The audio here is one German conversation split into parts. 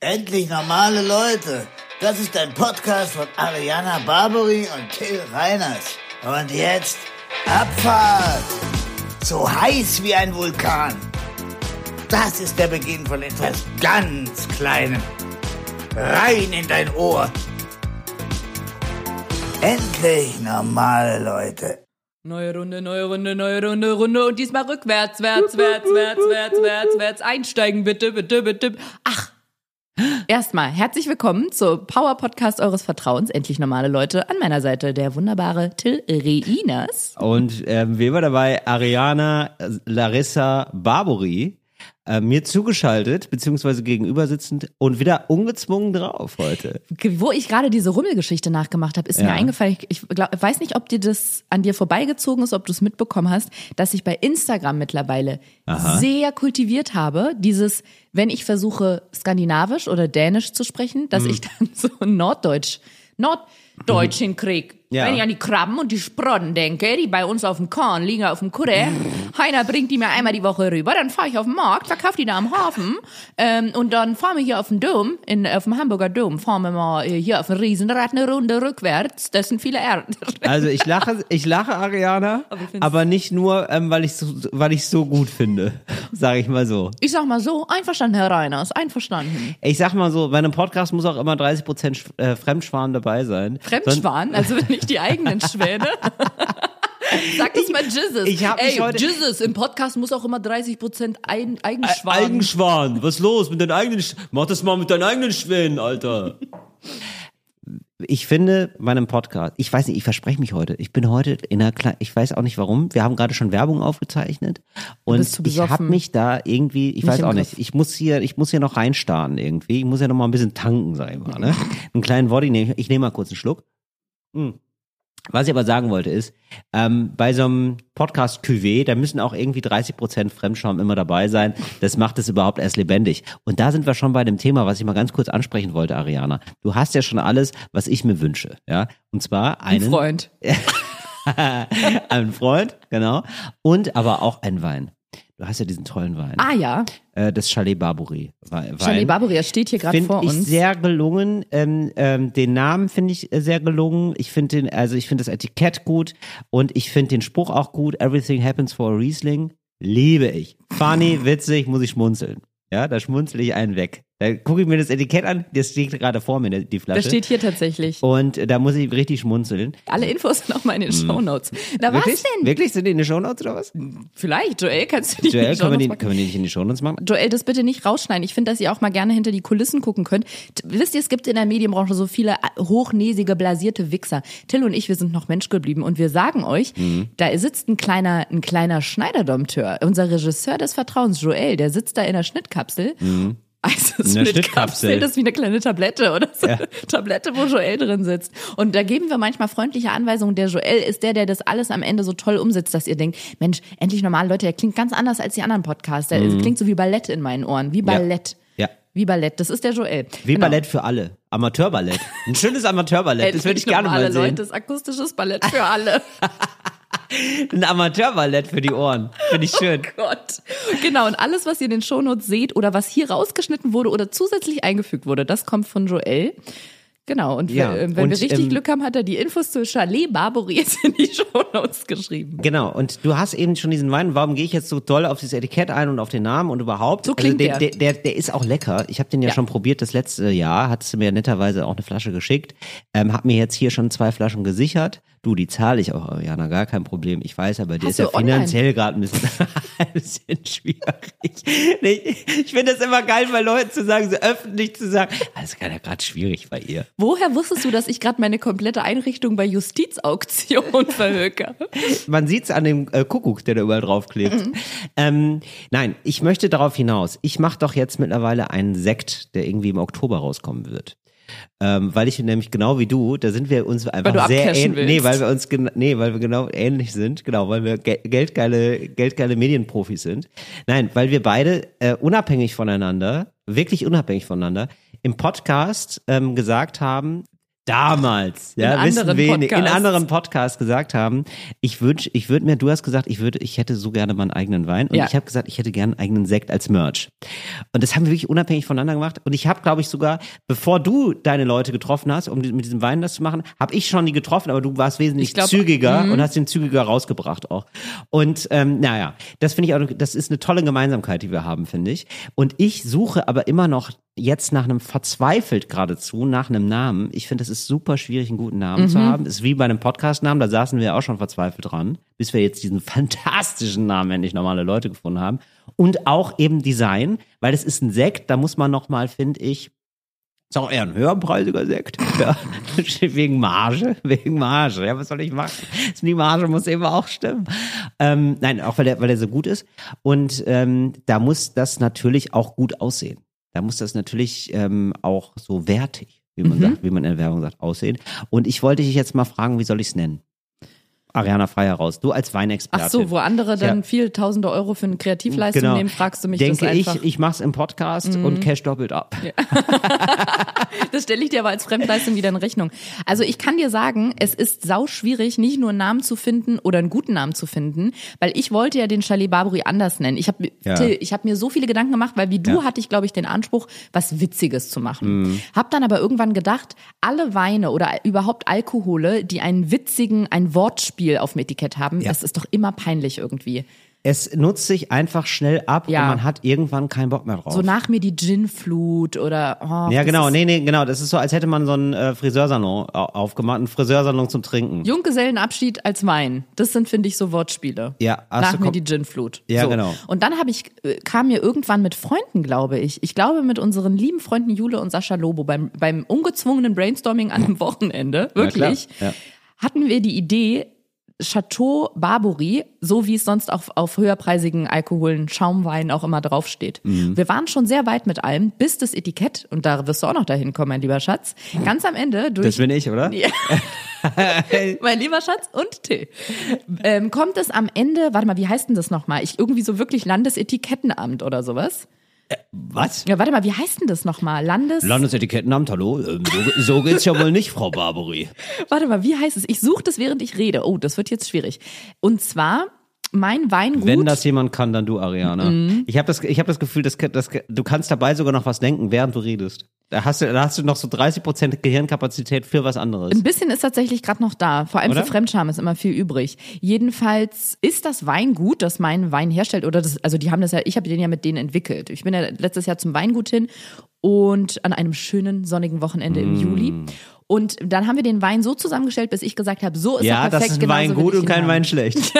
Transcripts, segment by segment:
Endlich normale Leute. Das ist ein Podcast von Ariana Barbary und Till Reiners. Und jetzt Abfahrt. So heiß wie ein Vulkan. Das ist der Beginn von etwas ganz Kleinem. Rein in dein Ohr. Endlich normale Leute. Neue Runde, neue Runde, neue Runde, Runde und diesmal rückwärts, wärts, wärts, wärts, wärts, wärts, wärts. Einsteigen bitte, bitte, bitte. Ach, erstmal herzlich willkommen zur Power Podcast eures Vertrauens. Endlich normale Leute. An meiner Seite der wunderbare Till Reinas. Und ähm, wer war dabei? Ariana Larissa Barbary. Äh, mir zugeschaltet, beziehungsweise gegenüber sitzend und wieder ungezwungen drauf heute. Wo ich gerade diese Rummelgeschichte nachgemacht habe, ist mir Ja. eingefallen, ich, ich glaub, weiß nicht, ob dir das an dir vorbeigezogen ist, ob du es mitbekommen hast, dass ich bei Instagram mittlerweile sehr kultiviert habe, dieses, wenn ich versuche, skandinavisch oder dänisch zu sprechen, dass ich dann so norddeutsch, norddeutsch hinkrieg. Ja. Wenn ich an die Krabben und die Sprotten denke, die bei uns auf dem Korn liegen, auf dem Kudde, Heiner bringt die mir einmal die Woche rüber, dann fahre ich auf den Markt, verkaufe die da am Hafen ähm, und dann fahren wir hier auf den Dom, in, auf dem Hamburger Dom, fahren wir mal äh, hier auf dem Riesenrad eine Runde rückwärts. Das sind viele Erden. Also ich lache, ich lache Ariana, Aber ich aber nicht nur, ähm, weil ich so, weil ich so gut finde, sage ich mal so. Ich sag mal so, einverstanden, Herr Reiners, einverstanden. Ich sag mal so, bei einem Podcast muss auch immer 30 Prozent äh, Fremdschwan dabei sein. Fremdschwan, also nicht die eigenen Schwäne. Sag das mal Jizzes. ich hab mich Ey, heute- Jizzes, im Podcast muss auch immer 30% Ein Sonst- Eigenschwan. Eigenschwan, was los mit deinen eigenen, Sch mach das mal mit deinen eigenen Schwänen, Alter. Ich finde, bei einem Podcast, ich weiß nicht, ich verspreche mich heute. Ich bin heute in einer kleinen, ich weiß auch nicht warum. Wir haben gerade schon Werbung aufgezeichnet und bist zu ich habe mich da irgendwie, ich weiß im auch nicht, ich muss hier, ich muss hier noch reinstarren irgendwie. Ich muss ja noch mal ein bisschen tanken, sag ich mal. Ne? Einen kleinen Body nehme ich, ich nehme mal kurz einen Schluck. Hm. Was ich aber sagen wollte ist, ähm, bei so einem Podcast Cuvée, da müssen auch irgendwie 30% Fremdscham immer dabei sein. Das macht es überhaupt erst lebendig. Und da sind wir schon bei dem Thema, was ich mal ganz kurz ansprechen wollte, Ariana. Du hast ja schon alles, was ich mir wünsche, ja. Und zwar Ein einen, Freund. einen Freund, genau. Und aber auch einen Wein. Du hast ja diesen tollen Wein. Ah ja, Äh, das Chalet. Wein. Charlie Barbaria steht hier gerade Finde vor ich uns. sehr gelungen. Ähm, ähm, den Namen finde ich äh, sehr gelungen. Ich finde den, also ich finde das Etikett gut und ich finde den Spruch auch gut. Everything happens for a Riesling. Liebe ich. Funny, witzig, muss ich schmunzeln. Ja, da schmunzel ich einen weg. Da gucke ich mir das Etikett an, das steht gerade vor mir, die Flasche. das steht hier tatsächlich. und äh, da muss ich richtig schmunzeln. Alle Infos sind auch mal in den Shownotes. Na was. Wirklich? denn? Wirklich? Sind die in den Shownotes oder was? Vielleicht, Joel, kannst du die in Joel, die können wir, die, machen? können wir die nicht in die Shownotes machen? Joel, das bitte nicht rausschneiden. Ich finde, dass ihr auch mal gerne hinter die Kulissen gucken könnt. Wisst ihr, es gibt in der Medienbranche so viele äh, hochnäsige, blasierte Wichser. Till und ich, wir sind noch Mensch geblieben und wir sagen euch, Mhm. da sitzt ein kleiner, ein kleiner Schneiderdompteur. Unser Regisseur des Vertrauens, Joel, der sitzt da in der Schnittkapsel. Mhm. In der Schnittkapsel. Schnittkapsel, das ist wie eine kleine Tablette oder so eine Tablette, wo Joel drin sitzt. Und da geben wir manchmal freundliche Anweisungen. Der Joel ist der, der das alles am Ende so toll umsetzt, dass ihr denkt, Mensch, endlich normale Leute, der klingt ganz anders als die anderen Podcasts. Der klingt so wie Ballett in meinen Ohren, wie Ballett. Mhm. Ja. Wie Ballett, das ist der Joel. Wie Genau. Ballett für alle. Amanteurballett. Ein schönes Amateurballett. Das würde ich gerne mal sehen. Leute, das akustisches Ballett für alle. Ein Amateurballett für die Ohren. Finde ich schön. Gott. Genau, und alles, was ihr in den Shownotes seht oder was hier rausgeschnitten wurde oder zusätzlich eingefügt wurde, das kommt von Joel. Genau, und Ja, wenn, wenn und, wir richtig ähm, Glück haben, hat er die Infos zu Chalet Barbary jetzt in die Shownotes geschrieben. Genau, und du hast eben schon diesen Wein. Warum gehe ich jetzt so doll auf dieses Etikett ein und auf den Namen und überhaupt? So klingt also der, der. der, der. Der ist auch lecker. Ich habe den ja, Ja. schon probiert das letzte Jahr. Hattest du mir netterweise auch eine Flasche geschickt. Ähm, hab mir jetzt hier schon zwei Flaschen gesichert. Du, die zahle ich auch, Ariana, gar kein Problem. Ich weiß, aber dir Hast ist ja online? finanziell gerade ein bisschen, ein bisschen schwierig. Nee, ich finde das immer geil, bei Leuten zu sagen, so öffentlich zu sagen, "Ah, das ist gerade gerade schwierig bei ihr. Woher wusstest du, dass ich gerade meine komplette Einrichtung bei Justizauktion verhöker? Man sieht's an dem äh, Kuckuck, der da überall draufklebt. Mhm. Ähm, nein, ich möchte darauf hinaus. Ich mache doch jetzt mittlerweile einen Sekt, der irgendwie im Oktober rauskommen wird. Ähm, weil ich nämlich genau wie du, da sind wir uns einfach sehr ähnlich. Nee, weil wir uns nee, weil wir genau ähnlich sind, genau, weil wir ge geldgeile, geldgeile Medienprofis sind. Nein, weil wir beide äh, unabhängig voneinander, wirklich unabhängig voneinander, im Podcast ähm, gesagt haben, damals, ja, In wissen anderen wenig, in Podcasts. anderen Podcasts gesagt haben, ich wünsch, ich würde mir, du hast gesagt, ich würde, ich hätte so gerne meinen eigenen Wein und Ja. ich habe gesagt, ich hätte gerne einen eigenen Sekt als Merch. Und das haben wir wirklich unabhängig voneinander gemacht und ich habe, glaube ich, sogar, bevor du deine Leute getroffen hast, um mit diesem Wein das zu machen, habe ich schon die getroffen, aber du warst wesentlich Ich glaub- zügiger Mhm. und hast den zügiger rausgebracht auch. Und ähm, naja, das finde ich auch, das ist eine tolle Gemeinsamkeit, die wir haben, finde ich. Und ich suche aber immer noch jetzt nach einem verzweifelt geradezu nach einem Namen. Ich finde, es ist super schwierig, einen guten Namen Mhm. zu haben. Ist wie bei einem Podcast-Namen, da saßen wir auch schon verzweifelt dran, bis wir jetzt diesen fantastischen Namen endlich normale Leute gefunden haben. Und auch eben Design, weil es ist ein Sekt, da muss man noch mal, finde ich, ist auch eher ein höherpreisiger Sekt. Ja. wegen Marge. Wegen Marge. Ja, was soll ich machen? Die Marge muss eben auch stimmen. Ähm, nein, auch weil der, weil der so gut ist. Und ähm, da muss das natürlich auch gut aussehen. Da muss das natürlich ähm, auch so wertig, wie man sagt, wie man in der Werbung sagt, aussehen. Und ich wollte dich jetzt mal fragen, wie soll ich es nennen? Ariana frei heraus. Du als Weinexperte. Ach so, wo andere dann Ja. viel tausende Euro für eine Kreativleistung Genau. nehmen, fragst du mich Denke das ich, einfach. ich mach's im Podcast und cash doppelt ab. Das stelle ich dir aber als Fremdleistung wieder in Rechnung. Also ich kann dir sagen, es ist sau schwierig, nicht nur einen Namen zu finden oder einen guten Namen zu finden, weil ich wollte ja den Chalet Barbary anders nennen. Ich habe Ja. Till, ich habe mir so viele Gedanken gemacht, weil wie du Ja. hatte ich, glaube ich, den Anspruch, was Witziges zu machen. Mhm. Hab dann aber irgendwann gedacht, alle Weine oder überhaupt Alkohole, die einen witzigen, ein Wortspiel auf dem Etikett haben, Ja. das ist doch immer peinlich irgendwie. Es nutzt sich einfach schnell ab Ja. und man hat irgendwann keinen Bock mehr drauf. So nach mir die Gin-Flut oder oh, ja, genau, nee, nee, genau. Das ist so, als hätte man so einen äh, Friseursalon au- aufgemacht, einen Friseursalon zum Trinken. Junggesellenabschied als Wein. Das sind, finde ich, so Wortspiele. Ja, Nach mir die Ginflut. Ja, so. genau. Und dann habe ich, äh, kam mir irgendwann mit Freunden, glaube ich. Ich glaube mit unseren lieben Freunden Jule und Sascha Lobo beim, beim ungezwungenen Brainstorming an einem Wochenende, Ja, wirklich, Ja. hatten wir die Idee, Chateau Barbary, so wie es sonst auch auf höherpreisigen Alkoholen, Schaumwein auch immer draufsteht. Mhm. Wir waren schon sehr weit mit allem, bis das Etikett, und da wirst du auch noch dahin kommen, mein lieber Schatz, ganz am Ende durch Das bin ich, oder? ja. mein lieber Schatz und Till. Ähm, kommt es am Ende, warte mal, wie heißt denn das nochmal? Ich irgendwie so wirklich Landesetikettenamt oder sowas? Was? Ja, warte mal, wie heißt denn das nochmal? Landes. Landesetikettenamt, hallo? Ähm, So, so geht's ja wohl nicht, Frau Barbary. warte mal, wie heißt es? Ich suche das, während ich rede. Oh, das wird jetzt schwierig. Und zwar mein Weingut. Wenn das jemand kann, dann du, Ariana. Mhm. Ich habe das, ich hab das Gefühl, dass, dass, du kannst dabei sogar noch was denken, während du redest. Da hast du, da hast du noch so 30% Gehirnkapazität für was anderes. Ein bisschen ist tatsächlich gerade noch da. Vor allem Oder? für Fremdscham ist immer viel übrig. Jedenfalls ist das Weingut, das meinen Wein herstellt, oder das, also die haben das ja, ich habe den ja mit denen entwickelt. Ich bin ja letztes Jahr zum Weingut hin und an einem schönen sonnigen Wochenende im Juli. Und dann haben wir den Wein so zusammengestellt, bis ich gesagt habe, so ist ja, er perfekt. das ist ein Wein gut und kein haben. Wein schlecht.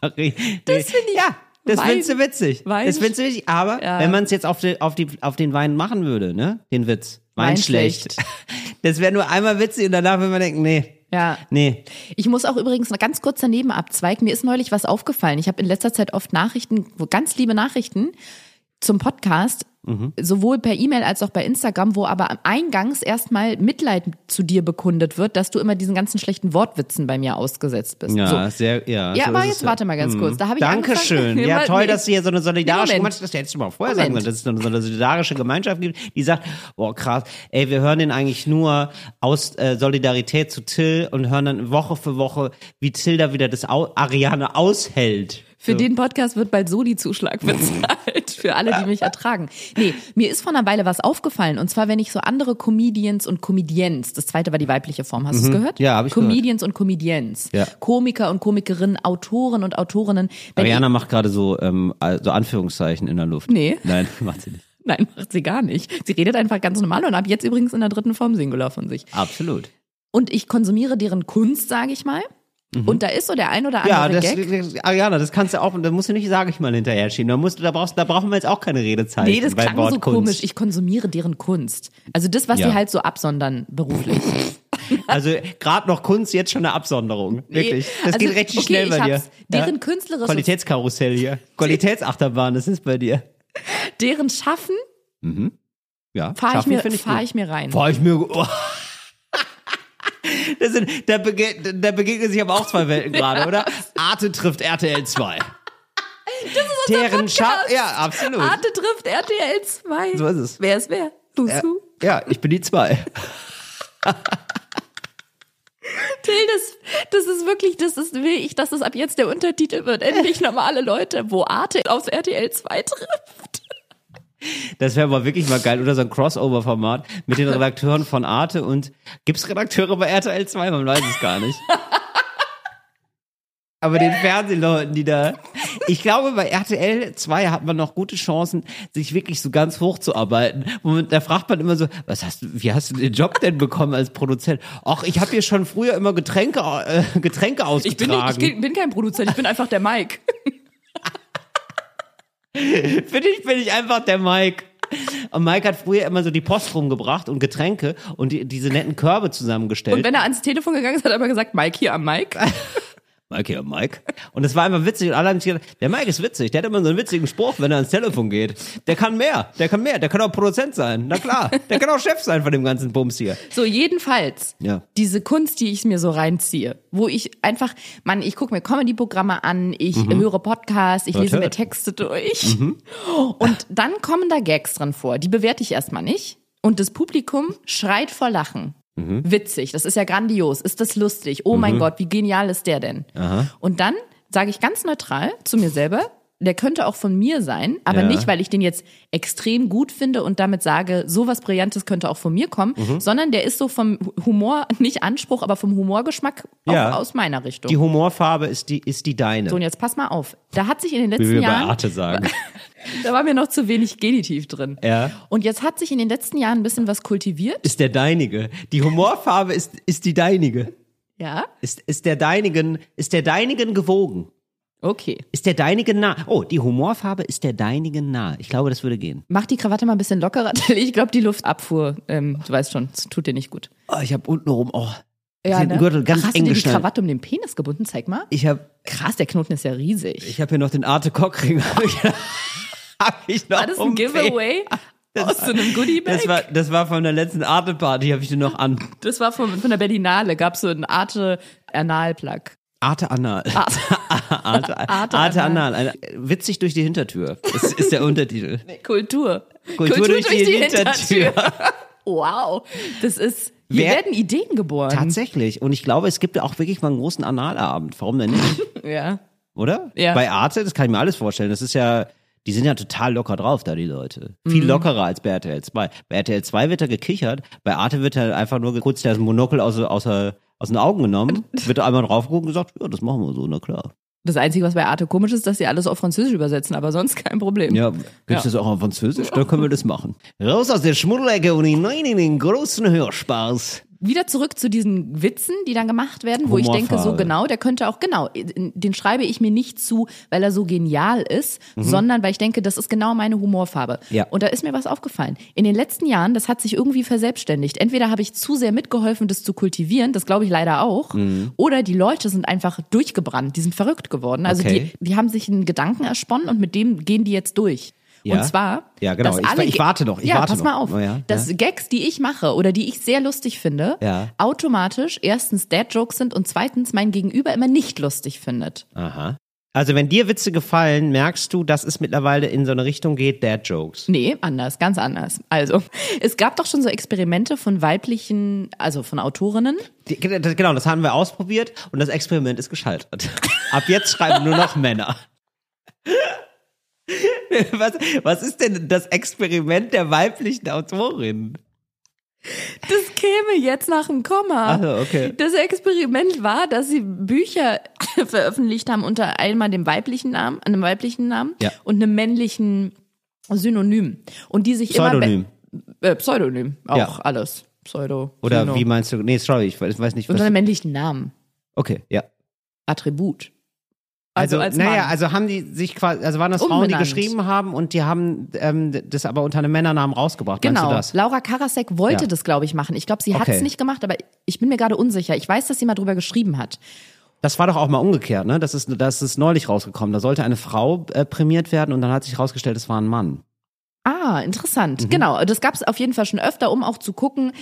Sorry. Das finde ich- Ja, das Wein- findest du witzig. Wein- das findest du witzig. Aber Ja. wenn man es jetzt auf, die, auf, die, auf den Wein machen würde, ne? Den Witz. Wein, Wein schlecht. schlecht. Das wäre nur einmal witzig und danach würde man denken, nee. Ja. Nee. Ich muss auch übrigens noch ganz kurz daneben abzweigen. Mir ist neulich was aufgefallen. Ich habe in letzter Zeit oft Nachrichten, ganz liebe Nachrichten zum Podcast, sowohl per E-Mail als auch bei Instagram, wo aber am eingangs erstmal Mitleid zu dir bekundet wird, dass du immer diesen ganzen schlechten Wortwitzen bei mir ausgesetzt bist. Ja, So. sehr, ja. Ja, so aber jetzt warte mal ganz kurz. Da habe ich Dankeschön. Ja, toll, nee. dass es hier so eine solidarische Moment. Gemeinschaft, das hättest du mal vorher sagen Moment. sollen, dass es so eine solidarische Gemeinschaft gibt, die sagt, boah, krass, ey, wir hören den eigentlich nur aus äh, Solidarität zu Till und hören dann Woche für Woche, wie Till da wieder das Au Ariane aushält. Für So. den Podcast wird bald Soli-Zuschlag bezahlt. Für alle, die mich ertragen. Nee, mir ist vor einer Weile was aufgefallen. Und zwar, wenn ich so andere Comedians und Comedians, das zweite war die weibliche Form, hast du es gehört? Mhm. Ja, hab ich Comedians und Comedians. Ja. Komiker und Komikerinnen, Autoren und Autorinnen. Ariana macht gerade so, ähm, so Anführungszeichen in der Luft. Nee. Nein, macht sie nicht. Ich, nein, macht sie gar nicht. Sie redet einfach ganz normal und ab jetzt übrigens in der dritten Form Singular von sich. Absolut. Und ich konsumiere deren Kunst, sage ich mal. Und da ist so der ein oder andere Mhm. Ja, das, Gag. Ariana, das kannst du auch, und da musst du nicht, sage ich mal, hinterher schieben. Da, musst, du- da, brauchst, da brauchen wir jetzt auch keine Redezeit. Nee, das klang Wort so Kunst. komisch. Ich konsumiere deren Kunst. Also das, was Ja. sie halt so absondern beruflich. Also gerade noch Kunst, jetzt schon eine Absonderung. Wirklich. Das also, geht richtig okay, schnell bei ich dir. Deren künstlerisches, Qualitätskarussell hier. Qualitätsachterbahn, das ist bei dir. deren Schaffen Ja, fahre ich, mir, find fahr ich mir rein. Fahr ich mir. Oh. Das sind, da, bege, da begegnen sich aber auch zwei Welten gerade, oder? Arte trifft RTL 2. Das ist unser Deren Scha Ja, absolut. Arte trifft RTL 2. So ist es. Wer ist wer? Du, du. Ja, ich bin die zwei. Till, das, das ist wirklich, das ist, will ich, dass es ab jetzt der Untertitel wird. Endlich normale Leute, wo Arte aufs RTL 2 trifft. Das wäre aber wirklich mal geil. Oder so ein Crossover-Format mit den Redakteuren von Arte und gibt's Redakteure bei RTL 2? Man weiß es gar nicht. Aber den Fernsehleuten, die da. Ich glaube, bei RTL 2 hat man noch gute Chancen, sich wirklich so ganz hochzuarbeiten. Und da fragt man immer so, was hast du, wie hast du den Job denn bekommen als Produzent? Ach, ich habe hier schon früher immer Getränke, äh, Getränke Ich bin, ausgetragen. nicht, ich bin kein Produzent, ich bin einfach der Mike. Für dich bin ich einfach der Mike. Und Mike hat früher immer so die Post rumgebracht und Getränke und die, diese netten Körbe zusammengestellt. Und wenn er ans Telefon gegangen ist, hat er immer gesagt, Mike hier am Mike. Mike, ja, Mike. Und es war einfach witzig und alle haben sich gedacht, der Mike ist witzig, der hat immer so einen witzigen Spruch, wenn er ans Telefon geht. Der kann mehr, der kann mehr, der kann auch Produzent sein, na klar. Der kann auch Chef sein von dem ganzen Bums hier. So, jedenfalls, Ja. diese Kunst, die ich mir so reinziehe, wo ich einfach, Mann, ich gucke mir Comedy-Programme an, ich höre Podcasts, ich Hört, lese mir hört. Texte durch. Und dann kommen da Gags drin vor. Die bewerte ich erstmal nicht. Und das Publikum schreit vor Lachen. Witzig, das ist ja grandios. Ist das lustig? Oh mein Gott, wie genial ist der denn? Und dann sage ich ganz neutral zu mir selber, der könnte auch von mir sein, aber Ja. nicht, weil ich den jetzt extrem gut finde und damit sage, sowas Brillantes könnte auch von mir kommen, Mhm. sondern der ist so vom Humor, nicht Anspruch, aber vom Humorgeschmack auch Ja. aus meiner Richtung. Die Humorfarbe ist die, ist die deine. so, und jetzt pass mal auf. Da hat sich in den wie letzten wir bei Jahren, Arte sagen. da war mir noch zu wenig Genitiv drin. Ja. Und jetzt hat sich in den letzten Jahren ein bisschen was kultiviert. Ist der deinige. Die Humorfarbe ist, ist die deinige. Ja, Ist, ist der deinigen, ist der deinigen gewogen. Okay. Ist der deinigen nah. Oh, die Humorfarbe ist der deinigen nah. Ich glaube, das würde gehen. Mach die Krawatte mal ein bisschen lockerer. Ich glaube, die Luftabfuhr, ähm, du weißt schon, es tut dir nicht gut. Oh, ich habe untenrum, oh, den Gürtel ganz Ach, hast eng du dir die. Krawatte um den Penis gebunden? Zeig mal. Ich habe Krass, der Knoten ist ja riesig. ich hab hier noch den Arte Cockring. Hab ich, noch war das ein Giveaway aus so einem Goodiebag? Das war, das war von der letzten Arte-Party, habe ich den noch an. Das war von, von der Berlinale, gab so einen Arte Analplug. Arte Anal. Arte. Arte, Arte Arte, Anal. Anal. Witzig durch die Hintertür. Das ist der Untertitel. Kultur. Kultur durch die Hintertür. wow. Das ist, hier Wer- werden Ideen geboren. Tatsächlich. Und ich glaube, es gibt auch wirklich mal einen großen Analabend. Warum denn nicht? Ja. Oder? Ja. Bei Arte, das kann ich mir alles vorstellen. Das ist ja, die sind ja total locker drauf, da die Leute. Viel Mhm. lockerer als bei RTL 2. Bei RTL 2 wird da gekichert, bei Arte wird halt einfach nur kurz das Monokel aus, aus, aus den Augen genommen, wird da einmal draufgeguckt und gesagt, ja, das machen wir so, na klar. Das Einzige, was bei Arte komisch ist, dass sie alles auf Französisch übersetzen, aber sonst kein Problem. Ja, gibt's Ja. das auch auf Französisch? Dann können wir das machen. Raus aus der Schmuddelecke und hinein in den großen Hörspaß. Wieder zurück zu diesen Witzen, die dann gemacht werden, wo ich denke, so genau, der könnte auch, genau, den schreibe ich mir nicht zu, weil er so genial ist, sondern weil ich denke, das ist genau meine Humorfarbe. Mhm. Ja. Und da ist mir was aufgefallen. In den letzten Jahren, das hat sich irgendwie verselbstständigt. Entweder habe ich zu sehr mitgeholfen, das zu kultivieren, das glaube ich leider auch, Mhm. oder die Leute sind einfach durchgebrannt, die sind verrückt geworden. Also Okay. die, die haben sich einen Gedanken ersponnen und mit dem gehen die jetzt durch. Ja. Und zwar, Ja, genau. Ich- ich warte noch, ich ja, warte pass noch. mal auf. Oh ja, dass ja. Gags, die ich mache oder die ich sehr lustig finde, Ja. automatisch erstens Dad-Jokes sind und zweitens mein Gegenüber immer nicht lustig findet. Aha. Also wenn dir Witze gefallen, merkst du, dass es mittlerweile in so eine Richtung geht, Dad-Jokes. Nee, anders, ganz anders. Also, es gab doch schon so Experimente von weiblichen, also von Autorinnen. Die- Genau, das haben wir ausprobiert und das Experiment ist gescheitert. Ab jetzt schreiben nur noch Männer. Was, was ist denn das Experiment der weiblichen Autorin? Das käme jetzt nach dem Komma. So, okay. Das Experiment war, dass sie Bücher veröffentlicht haben unter einmal dem weiblichen Namen, einem weiblichen Namen Ja. und einem männlichen Synonym. Und die sich Pseudonym. immer... Äh, Pseudonym, auch Ja. alles. Pseudo. Oder Syno. wie meinst du? Nee, sorry, ich weiß ich weiß nicht, Unter was. einem männlichen Namen. Okay, ja. Attribut. Also, als naja, Mann. also haben die sich quasi, also waren das Frauen, die Umbenannt. geschrieben haben und die haben ähm, das aber unter einem Männernamen rausgebracht. Genau. Laura Karasek wollte Ja. das, glaube ich, machen. Ich glaube, sie hat es nicht gemacht, aber ich bin mir gerade unsicher. Ich weiß, dass sie mal drüber geschrieben hat. Das war doch auch mal umgekehrt, ne? Das ist, das ist neulich rausgekommen. Da sollte eine Frau äh, prämiert werden und dann hat sich herausgestellt, es war ein Mann. Ah, interessant. Mhm. Genau, das gab es auf jeden Fall schon öfter, um auch zu gucken,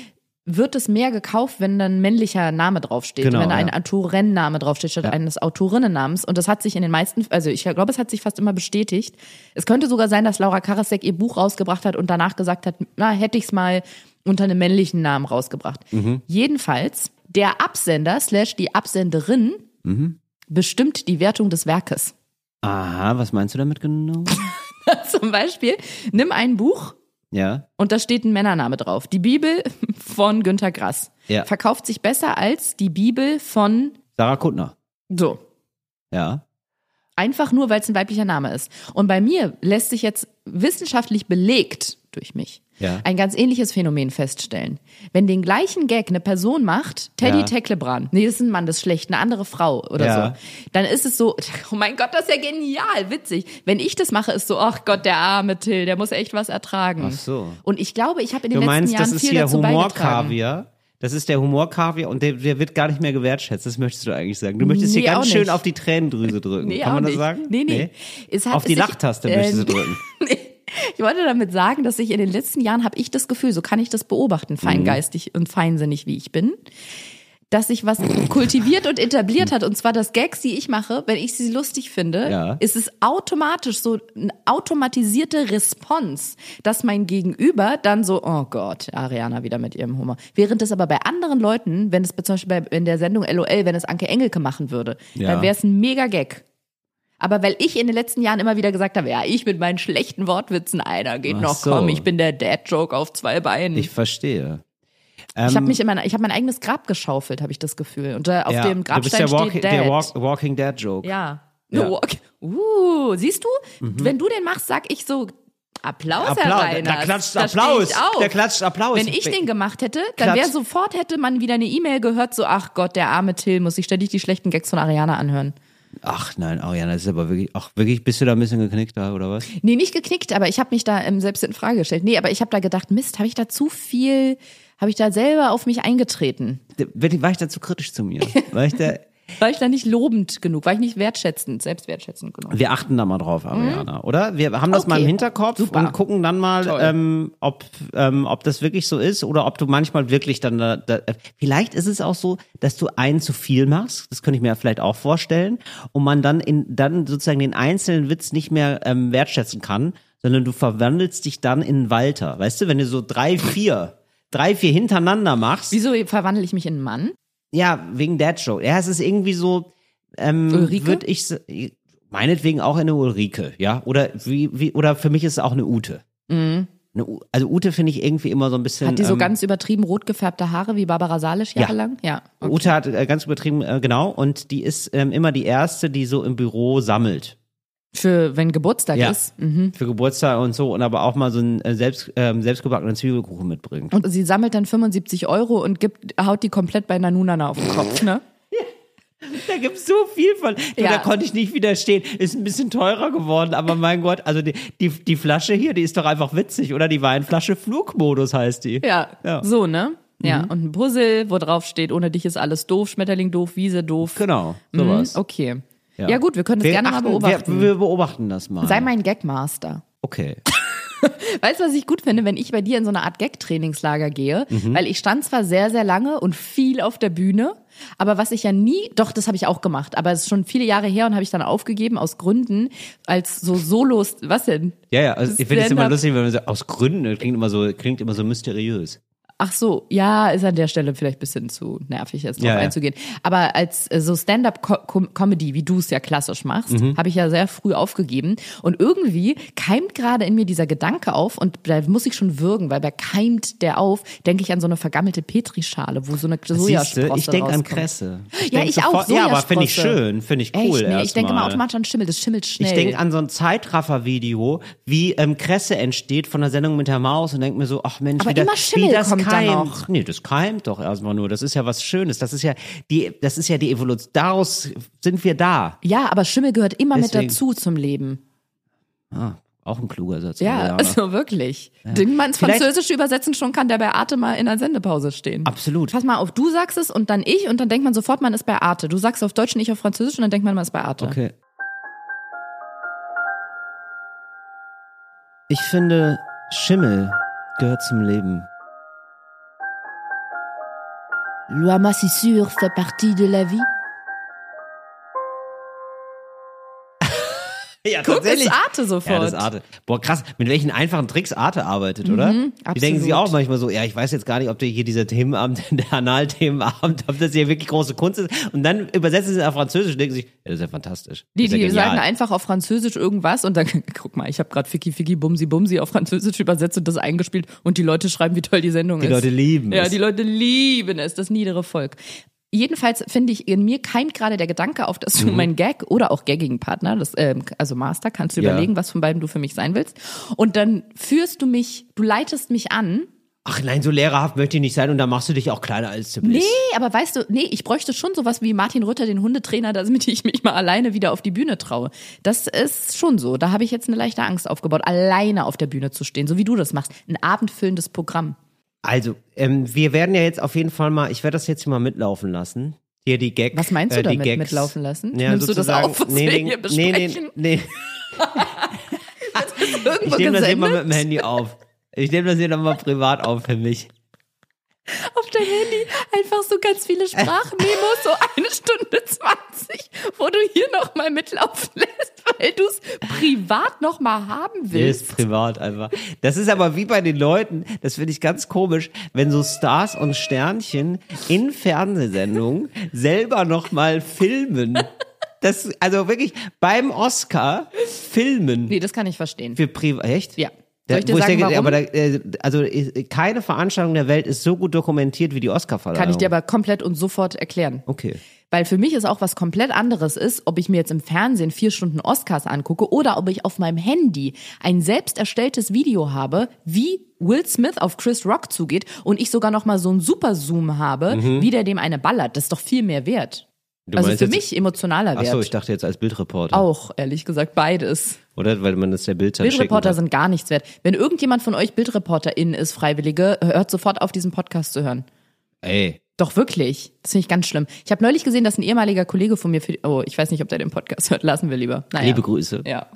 wird es mehr gekauft, wenn dann ein männlicher Name draufsteht, Genau, wenn da ein ja. Autorenname draufsteht statt eines Autorinnennamens. Und das hat sich in den meisten, also ich glaube, es hat sich fast immer bestätigt. Es könnte sogar sein, dass Laura Karasek ihr Buch rausgebracht hat und danach gesagt hat, na, hätte ich es mal unter einem männlichen Namen rausgebracht. Mhm. Jedenfalls, der Absender slash die Absenderin Mhm. bestimmt die Wertung des Werkes. Aha, was meinst du damit genau? Zum Beispiel, nimm ein Buch Ja. und da steht ein Männername drauf. Die Bibel von Günter Grass. Ja. Verkauft sich besser als die Bibel von Sarah Kuttner. so. Ja. Einfach nur, weil es ein weiblicher Name ist. Und bei mir lässt sich jetzt wissenschaftlich belegt durch mich Ja. ein ganz ähnliches Phänomen feststellen. Wenn den gleichen Gag eine Person macht, Teddy Ja. Tecklebrand, nee, das ist ein Mann, das ist schlecht, eine andere Frau oder Ja. so, dann ist es so, oh mein Gott, das ist ja genial, witzig. Wenn ich das mache, ist so, ach Gott, der arme Till, der muss echt was ertragen. Ach so. Und ich glaube, ich habe in den Du letzten meinst, Jahren das ist viel hier dazu. Humorkaviar? Das ist der Humorkaviar und der, der wird gar nicht mehr gewertschätzt. Das möchtest du eigentlich sagen. Du möchtest Nee, hier ganz schön auf die Tränendrüse drücken. Nee, Kann man das nicht. sagen? Nee, nee. Es hat Auf die Lachtaste äh, möchtest du drücken. Ich wollte damit sagen, dass ich in den letzten Jahren habe ich das Gefühl, so kann ich das beobachten, Mhm. feingeistig und feinsinnig wie ich bin, dass sich was kultiviert und etabliert hat und zwar das Gags, die ich mache, wenn ich sie lustig finde, Ja. ist es automatisch so eine automatisierte Response, dass mein Gegenüber dann so, oh Gott, Ariana wieder mit ihrem Humor. Während es aber bei anderen Leuten, wenn es zum Beispiel bei, in der Sendung LOL, wenn es Anke Engelke machen würde, Ja. dann wäre es ein mega Gag. Aber weil ich in den letzten Jahren immer wieder gesagt habe, ja, ich mit meinen schlechten Wortwitzen, einer geht Ach noch, so. komm, ich bin der Dad-Joke auf zwei Beinen. Ich verstehe. Ich habe Ähm, mich in mein, ich habe mein eigenes Grab geschaufelt, habe ich das Gefühl. Und äh, auf ja, dem du bist Grabstein der, Walk, steht der Dad. Walk, Walking Dead Joke. ja. Ja. Walk. Uh, siehst du? Mhm. Wenn du den machst, sag ich so Applaus, Herr Applaus, Reiners. da klatscht Da Applaus. Auf. Der klatscht Applaus. Wenn ich den gemacht hätte, dann wäre sofort hätte man wieder eine E-Mail gehört, so ach Gott, der arme Till muss sich ständig die schlechten Gags von Ariana anhören. Ach nein, Ariana, das ist aber wirklich, ach wirklich, bist du da ein bisschen geknickt da, oder was? Nee, nicht geknickt, aber ich habe mich da ähm, selbst in Frage gestellt. Nee, aber ich habe da gedacht, Mist, habe ich da zu viel, habe ich da selber auf mich eingetreten? War war ich da zu kritisch zu mir? War ich da, War ich da nicht lobend genug? War ich nicht wertschätzend, selbstwertschätzend genug? wir achten da mal drauf, Ariana, oder? Wir haben das mal im Okay. Hinterkopf Super. und gucken dann mal, Toll. ähm, ob, ähm, ob das wirklich so ist oder ob du manchmal wirklich dann, da, da, vielleicht ist es auch so, dass du einen zu viel machst, das könnte ich mir ja vielleicht auch vorstellen, und man dann in, dann sozusagen den einzelnen Witz nicht mehr ähm, wertschätzen kann, sondern du verwandelst dich dann in Walter. Weißt du, wenn du so drei, vier, drei, vier hintereinander machst, Wieso verwandle ich mich in einen Mann? Ja, wegen Dad Joke. Ja, es ist irgendwie so, ähm, würde ich, meinetwegen auch eine Ulrike, ja, oder wie, wie, oder für mich ist es auch eine Ute. Eine, U- also Ute finde ich irgendwie immer so ein bisschen. Mhm. Hat die so ähm, ganz übertrieben rot gefärbte Haare wie Barbara Salisch jahrelang? Ja. Okay. Ute hat äh, ganz übertrieben, äh, genau, und die ist ähm, immer die erste, die so im Büro sammelt. Für wenn Geburtstag Ja. ist. Mhm. Für Geburtstag und so und aber auch mal so einen äh, selbst, ähm, selbstgebackenen Zwiebelkuchen mitbringt. Und sie sammelt dann 75 Euro und gibt, haut die komplett bei Nanunana auf den Kopf, ne? Da gibt's so viel von. Du, Ja. Da konnte ich nicht widerstehen. Ist ein bisschen teurer geworden, aber mein Gott, also die, die, die Flasche hier, die ist doch einfach witzig, oder? Die Weinflasche Flugmodus heißt die. Ja. Ja. Mhm. So, ne? Ja. Und ein Puzzle, wo drauf steht, ohne dich ist alles doof, Schmetterling doof, Wiese doof. Genau, Mhm, sowas. Okay. Ja. gut, wir können das Wir gerne mal achten- beobachten. Wir, wir beobachten das mal. Sei mein Gagmaster. okay. Weißt du, was ich gut finde, wenn ich bei dir in so eine Art Gag-Trainingslager gehe? Mhm. Weil ich stand zwar sehr, sehr lange und viel auf der Bühne, aber was ich ja nie, doch, das habe ich auch gemacht, aber es ist schon viele Jahre her und habe ich dann aufgegeben aus Gründen, als so Solos, was denn? Ja, ja, also ich finde es immer lustig, wenn man so aus Gründen, das klingt immer so, klingt immer so mysteriös. Ach so, ja, ist an der Stelle vielleicht ein bisschen zu nervig, jetzt drauf Ja, ja. einzugehen. Aber als äh, so Stand-up-Comedy, wie du es ja klassisch machst, Mhm. habe ich ja sehr früh aufgegeben. Und irgendwie keimt gerade in mir dieser Gedanke auf und da muss ich schon würgen, weil wer keimt der auf, denke ich an so eine vergammelte Petrischale, wo so eine Siehste, Sojasprosse ich denke an. Kresse. Ja, denk ich auch, sofort- Ja, aber finde ich Sojasprosse. schön, finde ich cool Echt? Nee, ich denke immer erstmal. automatisch an Schimmel, das schimmelt schnell. Ich denke an so ein Zeitraffer-Video, wie ähm, Kresse entsteht von der Sendung mit der Maus und denke mir so, ach Mensch, Aber wie, das, wie das keimt. noch. Nee, das keimt doch erstmal nur. Das ist ja was Schönes. Das ist ja die, das ist ja die Evolution. Daraus sind wir da. ja, aber Schimmel gehört immer Deswegen. mit dazu zum Leben. Ah, auch ein kluger Satz. Ja, Ariana. also wirklich. Den man ins Französische übersetzen schon kann, der bei Arte mal in der Sendepause stehen. Absolut. Pass mal auf, du sagst es und dann ich und dann denkt man sofort, man ist bei Arte. Du sagst auf Deutsch und ich auf Französisch und dann denkt man, man ist bei Arte. Okay. Ich finde, Schimmel gehört zum Leben. L'oie sûr fait partie de la vie. Ja, Guck, ist Arte sofort. Ja, das ist Arte. Boah, krass, mit welchen einfachen Tricks Arte arbeitet, oder? Die absolut. denken sich auch manchmal so, ja, ich weiß jetzt gar nicht, ob der hier dieser Themenabend, der Analthemenabend, ob das hier wirklich große Kunst ist. Und dann übersetzen sie es auf Französisch und denken sich, ja, das ist ja fantastisch. Die, die ja genial. sagen einfach auf Französisch irgendwas und dann, guck mal, ich habe gerade Ficky Ficky Bumsi Bumsi auf Französisch übersetzt und das eingespielt und die Leute schreiben, wie toll die Sendung Die ist. Leute lieben Ja, es. die Leute lieben es, das niedere Volk. Jedenfalls finde ich, in mir keimt gerade der Gedanke auf, dass du Mhm. mein Gag oder auch gaggigen Partner, das, ähm, also Master, kannst du Ja. überlegen, was von beiden du für mich sein willst. Und dann führst du mich, du leitest mich an. Ach nein, so lehrerhaft möchte ich nicht sein und da machst du dich auch kleiner als du bist. Nee, aber weißt du, nee, ich bräuchte schon sowas wie Martin Rütter, den Hundetrainer, damit ich mich mal alleine wieder auf die Bühne traue. Das ist schon so. Da habe ich jetzt eine leichte Angst aufgebaut, alleine auf der Bühne zu stehen, so wie du das machst. Ein abendfüllendes Programm. Also, ähm, wir werden ja jetzt auf jeden Fall mal, ich werde das jetzt hier mal mitlaufen lassen. Hier die Gag. Was meinst du äh, die damit, Gags. mitlaufen lassen? Ja, Nimmst du das auf, was nee, wir nee, hier nee, besprechen? nee, nee. Irgendwo Ich nehme das hier mal mit dem Handy auf. Ich nehme das hier nochmal privat auf für mich. Auf dein Handy einfach so ganz viele Sprachmemos, so eine Stunde 20, wo du hier nochmal mitlaufen lässt, weil du es privat nochmal haben Nee, willst. ist privat einfach. Das ist aber wie bei den Leuten, das finde ich ganz komisch, wenn so Stars und Sternchen in Fernsehsendungen selber nochmal filmen. Das, also wirklich beim Oscar filmen. Nee, das kann ich verstehen. Für privat. Echt? Ja. Da, Soll ich dir sagen, denke, warum? aber da, äh, also äh, keine Veranstaltung der Welt ist so gut dokumentiert wie die Oscarverleihung. Kann ich dir aber komplett und sofort erklären. Okay. Weil für mich ist auch was komplett anderes ist, ob ich mir jetzt im Fernsehen vier Stunden Oscars angucke oder ob ich auf meinem Handy ein selbst erstelltes Video habe, wie Will Smith auf Chris Rock zugeht und ich sogar noch mal so einen Superzoom habe, wie der dem eine ballert. Das ist doch viel mehr wert. Du also für mich emotionaler Wert. so, ich dachte jetzt als Bildreporter. auch, ehrlich gesagt, beides. Oder? Weil man das der Bild dann Bildreporter sind gar nichts wert. Wenn irgendjemand von euch BildreporterInnen ist, Freiwillige, hört sofort auf, diesen Podcast zu hören. Ey. Doch wirklich. Das finde ich ganz schlimm. Ich habe neulich gesehen, dass ein ehemaliger Kollege von mir für oh, ich weiß nicht, ob der den Podcast hört, lassen wir lieber. Naja. Liebe Grüße. Ja.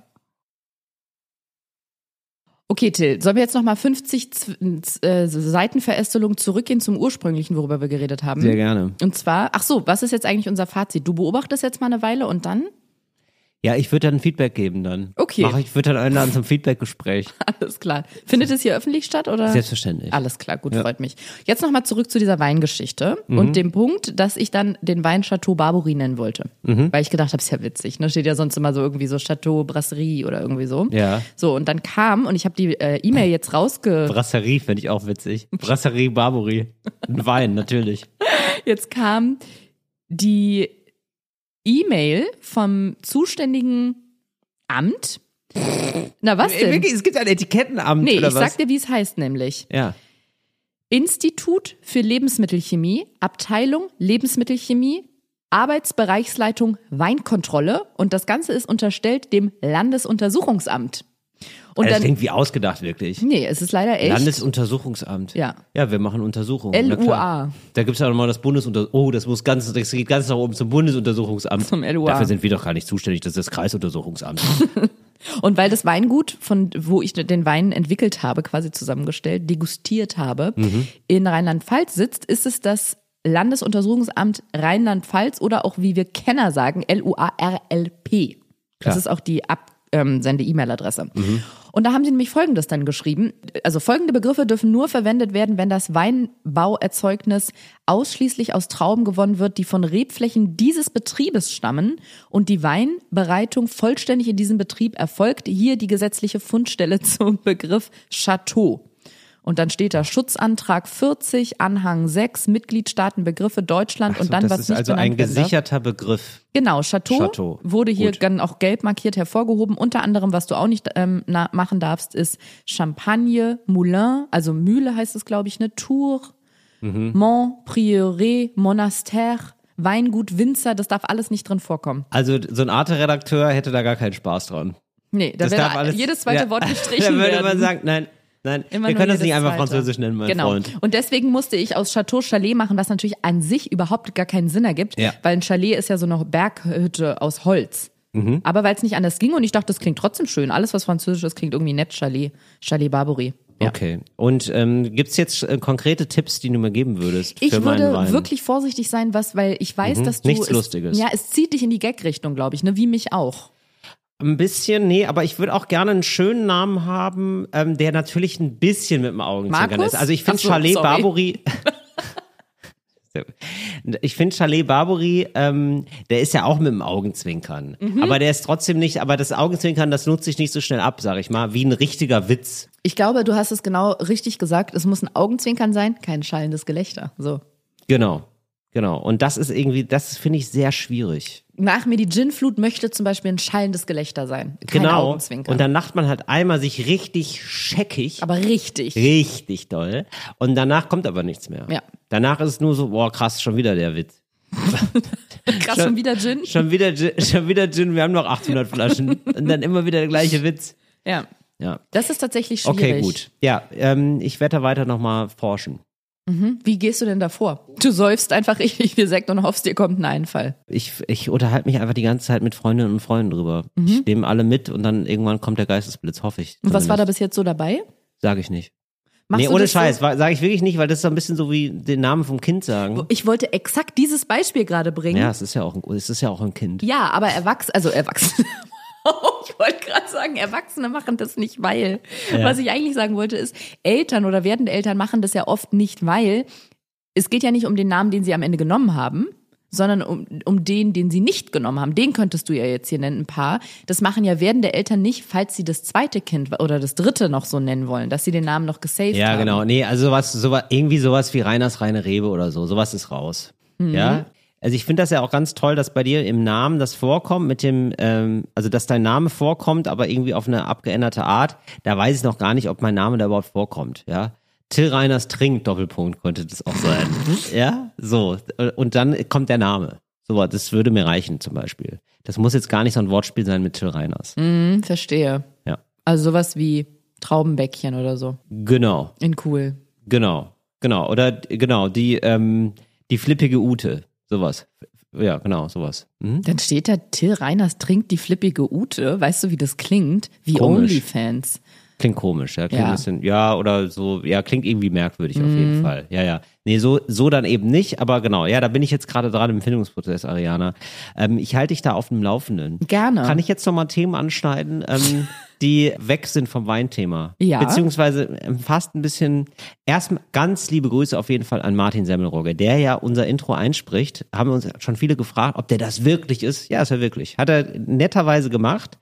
Okay, Till, sollen wir jetzt nochmal 50 Z- äh, Seitenverästelung zurückgehen zum ursprünglichen, worüber wir geredet haben? Sehr gerne. Und zwar, ach so, was ist jetzt eigentlich unser Fazit? Du beobachtest jetzt mal eine Weile und dann? Ja, ich würde dann ein Feedback geben dann. Okay. Mach, ich würde dann einladen zum Feedbackgespräch. Alles klar. Findet es hier öffentlich statt oder? Selbstverständlich. Alles klar, gut, freut mich. Jetzt nochmal zurück zu dieser Weingeschichte Mhm. und dem Punkt, dass ich dann den Wein Chateau Barbouri nennen wollte. Mhm. Weil ich gedacht habe, ist ja witzig. Ne? Steht ja sonst immer so irgendwie so Chateau Brasserie oder irgendwie so. Ja. So, und dann kam, und ich habe die äh, E-Mail jetzt rausge... Brasserie finde ich auch witzig. Brasserie Barbouri. Ein Wein, natürlich. Jetzt kam die E-Mail vom zuständigen Amt. Na, was Ey, denn? wirklich, es gibt ein Etikettenamt Nee, oder ich was? sag dir, wie es heißt nämlich. ja. Institut für Lebensmittelchemie, Abteilung Lebensmittelchemie, Arbeitsbereichsleitung Weinkontrolle und das Ganze ist unterstellt dem Landesuntersuchungsamt. Und Also das dann, klingt wie ausgedacht, wirklich. nee, es ist leider echt. Landesuntersuchungsamt. Ja. Ja, wir machen Untersuchungen. LUA. Da gibt's ja nochmal das Bundesunter... Oh, das muss ganz, das geht ganz nach oben zum Bundesuntersuchungsamt. Zum LUA. Dafür sind wir doch gar nicht zuständig, das ist das Kreisuntersuchungsamt. Und weil das Weingut, von wo ich den Wein entwickelt habe, quasi zusammengestellt, degustiert habe, Mhm. in Rheinland-Pfalz sitzt, ist es das Landesuntersuchungsamt Rheinland-Pfalz oder auch wie wir Kenner sagen, L-U-A-R-L-P. Das ist auch die Absende-E-Mail-Adresse. Mhm. Und da haben sie nämlich Folgendes dann geschrieben. Also folgende Begriffe dürfen nur verwendet werden, wenn das Weinbauerzeugnis ausschließlich aus Trauben gewonnen wird, die von Rebflächen dieses Betriebes stammen und die Weinbereitung vollständig in diesem Betrieb erfolgt. Hier die gesetzliche Fundstelle zum Begriff Chateau. Und dann steht da Schutzantrag 40, Anhang 6, Mitgliedstaaten, Begriffe Deutschland so, und dann das was ist nicht also ein benannt werden darf. gesicherter Begriff. Genau, Chateau, Chateau. wurde hier Gut. dann auch gelb markiert hervorgehoben. Unter anderem, was du auch nicht ähm, machen darfst, ist Champagne, Moulin, also Mühle heißt es, glaube ich, ne? Tour, Mhm. Mont, Prieuré, Monastère, Weingut, Winzer, das darf alles nicht drin vorkommen. Also so ein Arte-Redakteur hätte da gar keinen Spaß dran. Nee, da Das darf wäre alles, jedes zweite ja. Wort gestrichen Da würde werden. man sagen, nein, nein, Immer wir können das nicht einfach zweite. Französisch nennen, mein genau. Freund. Und deswegen musste ich aus Chateau Chalet machen, was natürlich an sich überhaupt gar keinen Sinn ergibt, Ja. weil ein Chalet ist ja so eine Berghütte aus Holz. Mhm. Aber weil es nicht anders ging und ich dachte, das klingt trotzdem schön. Alles, was französisch ist, klingt irgendwie nett. Chalet, Chalet Barbouri. Ja. Okay. Und ähm, gibt's jetzt äh, konkrete Tipps, die du mir geben würdest Ich würde wirklich vorsichtig sein, was, weil ich weiß, dass du Mhm. Nichts es, Lustiges. Ja, es zieht dich in die Gag-Richtung, glaube ich, ne, wie mich auch. Ein bisschen, nee, aber ich würde auch gerne einen schönen Namen haben, ähm, der natürlich ein bisschen mit dem Augenzwinkern ist. Also ich finde so, Chalet sorry. Ich finde Chalet Barbary, ähm, der ist ja auch mit dem Augenzwinkern. Mhm. Aber der ist trotzdem nicht, aber das Augenzwinkern, das nutzt sich nicht so schnell ab, sag ich mal, wie ein richtiger Witz. Ich glaube, du hast es genau richtig gesagt. Es muss ein Augenzwinkern sein, kein schallendes Gelächter. So. Genau, genau. Und das ist irgendwie, das finde ich sehr schwierig. Nach mir die Ginflut möchte zum Beispiel ein schallendes Gelächter sein. Kein genau. Und dann lacht man halt einmal sich richtig scheckig. aber richtig. Richtig doll. Und danach kommt aber nichts mehr. Ja. Danach ist es nur so, boah, krass, schon wieder der Witz. Krass, schon wieder Gin. Schon wieder, Gin- schon wieder Gin, wir haben noch 800 Flaschen. Und dann immer wieder der gleiche Witz. Ja. Ja. Das ist tatsächlich schwierig. Okay, gut. Ja, ähm, ich werde da weiter nochmal forschen. Wie gehst du denn davor? Du säufst einfach richtig viel Sekt und hoffst, dir kommt ein Einfall. Ich, ich unterhalte mich einfach die ganze Zeit mit Freundinnen und Freunden drüber. Ich nehme alle mit und dann irgendwann kommt der Geistesblitz, hoffe ich. Und was war da bis jetzt so dabei? Sage ich nicht. Machst nee, ohne das so- Scheiß, sage ich wirklich nicht, weil das ist so ein bisschen so wie den Namen vom Kind sagen. Ich wollte exakt dieses Beispiel gerade bringen. Ja, es ist ja auch ein, es ist ja auch ein Kind. Ja, aber Erwachsene, also Ich wollte gerade sagen, Erwachsene machen das nicht, weil. Was ich eigentlich sagen wollte, ist, Eltern oder werdende Eltern machen das ja oft nicht, weil es geht ja nicht um den Namen, den sie am Ende genommen haben, sondern um, um den, den sie nicht genommen haben. Den könntest du ja jetzt hier nennen, ein paar. Das machen ja werdende Eltern nicht, falls sie das zweite Kind oder das dritte noch so nennen wollen, dass sie den Namen noch gesaved Ja, haben. genau. Nee, also sowas, sowas, irgendwie sowas wie Reiners reine Rebe oder so. Sowas ist raus. Mhm. Ja. Also ich finde das ja auch ganz toll, dass bei dir im Namen das vorkommt mit dem, ähm, also dass dein Name vorkommt, aber irgendwie auf eine abgeänderte Art. Da weiß ich noch gar nicht, ob mein Name da überhaupt vorkommt. Ja. Till Reiners trinkt Doppelpunkt könnte das auch sein. ja, so und dann kommt der Name. So, das würde mir reichen zum Beispiel. Das muss jetzt gar nicht so ein Wortspiel sein mit Till Reiners. Hm, verstehe. Ja, Also sowas wie Traubenbäckchen oder so. genau. In cool. Genau, genau. Oder genau, die, ähm, die flippige Ute. Sowas. Ja, genau, sowas. Mhm. Dann steht da, Till Reiners trinkt die flippige Ute. Weißt du, wie das klingt? Wie Komisch. Onlyfans. Klingt komisch, ja. Klingt Ja. ein bisschen, ja, oder so, ja, klingt irgendwie merkwürdig auf jeden Fall. Ja, ja. Nee, so, so dann eben nicht, aber genau, ja, da bin ich jetzt gerade dran im Findungsprozess, Ariana. Ähm, ich halte dich da auf dem Laufenden. Gerne. Kann ich jetzt noch mal Themen anschneiden, ähm, die weg sind vom Weinthema? Ja. Beziehungsweise ähm, fast ein bisschen, erstmal ganz liebe Grüße auf jeden Fall an Martin Semmelrogge, der ja unser Intro einspricht. Haben uns schon viele gefragt, ob der das wirklich ist. Ja, ist er wirklich. Hat er netterweise gemacht.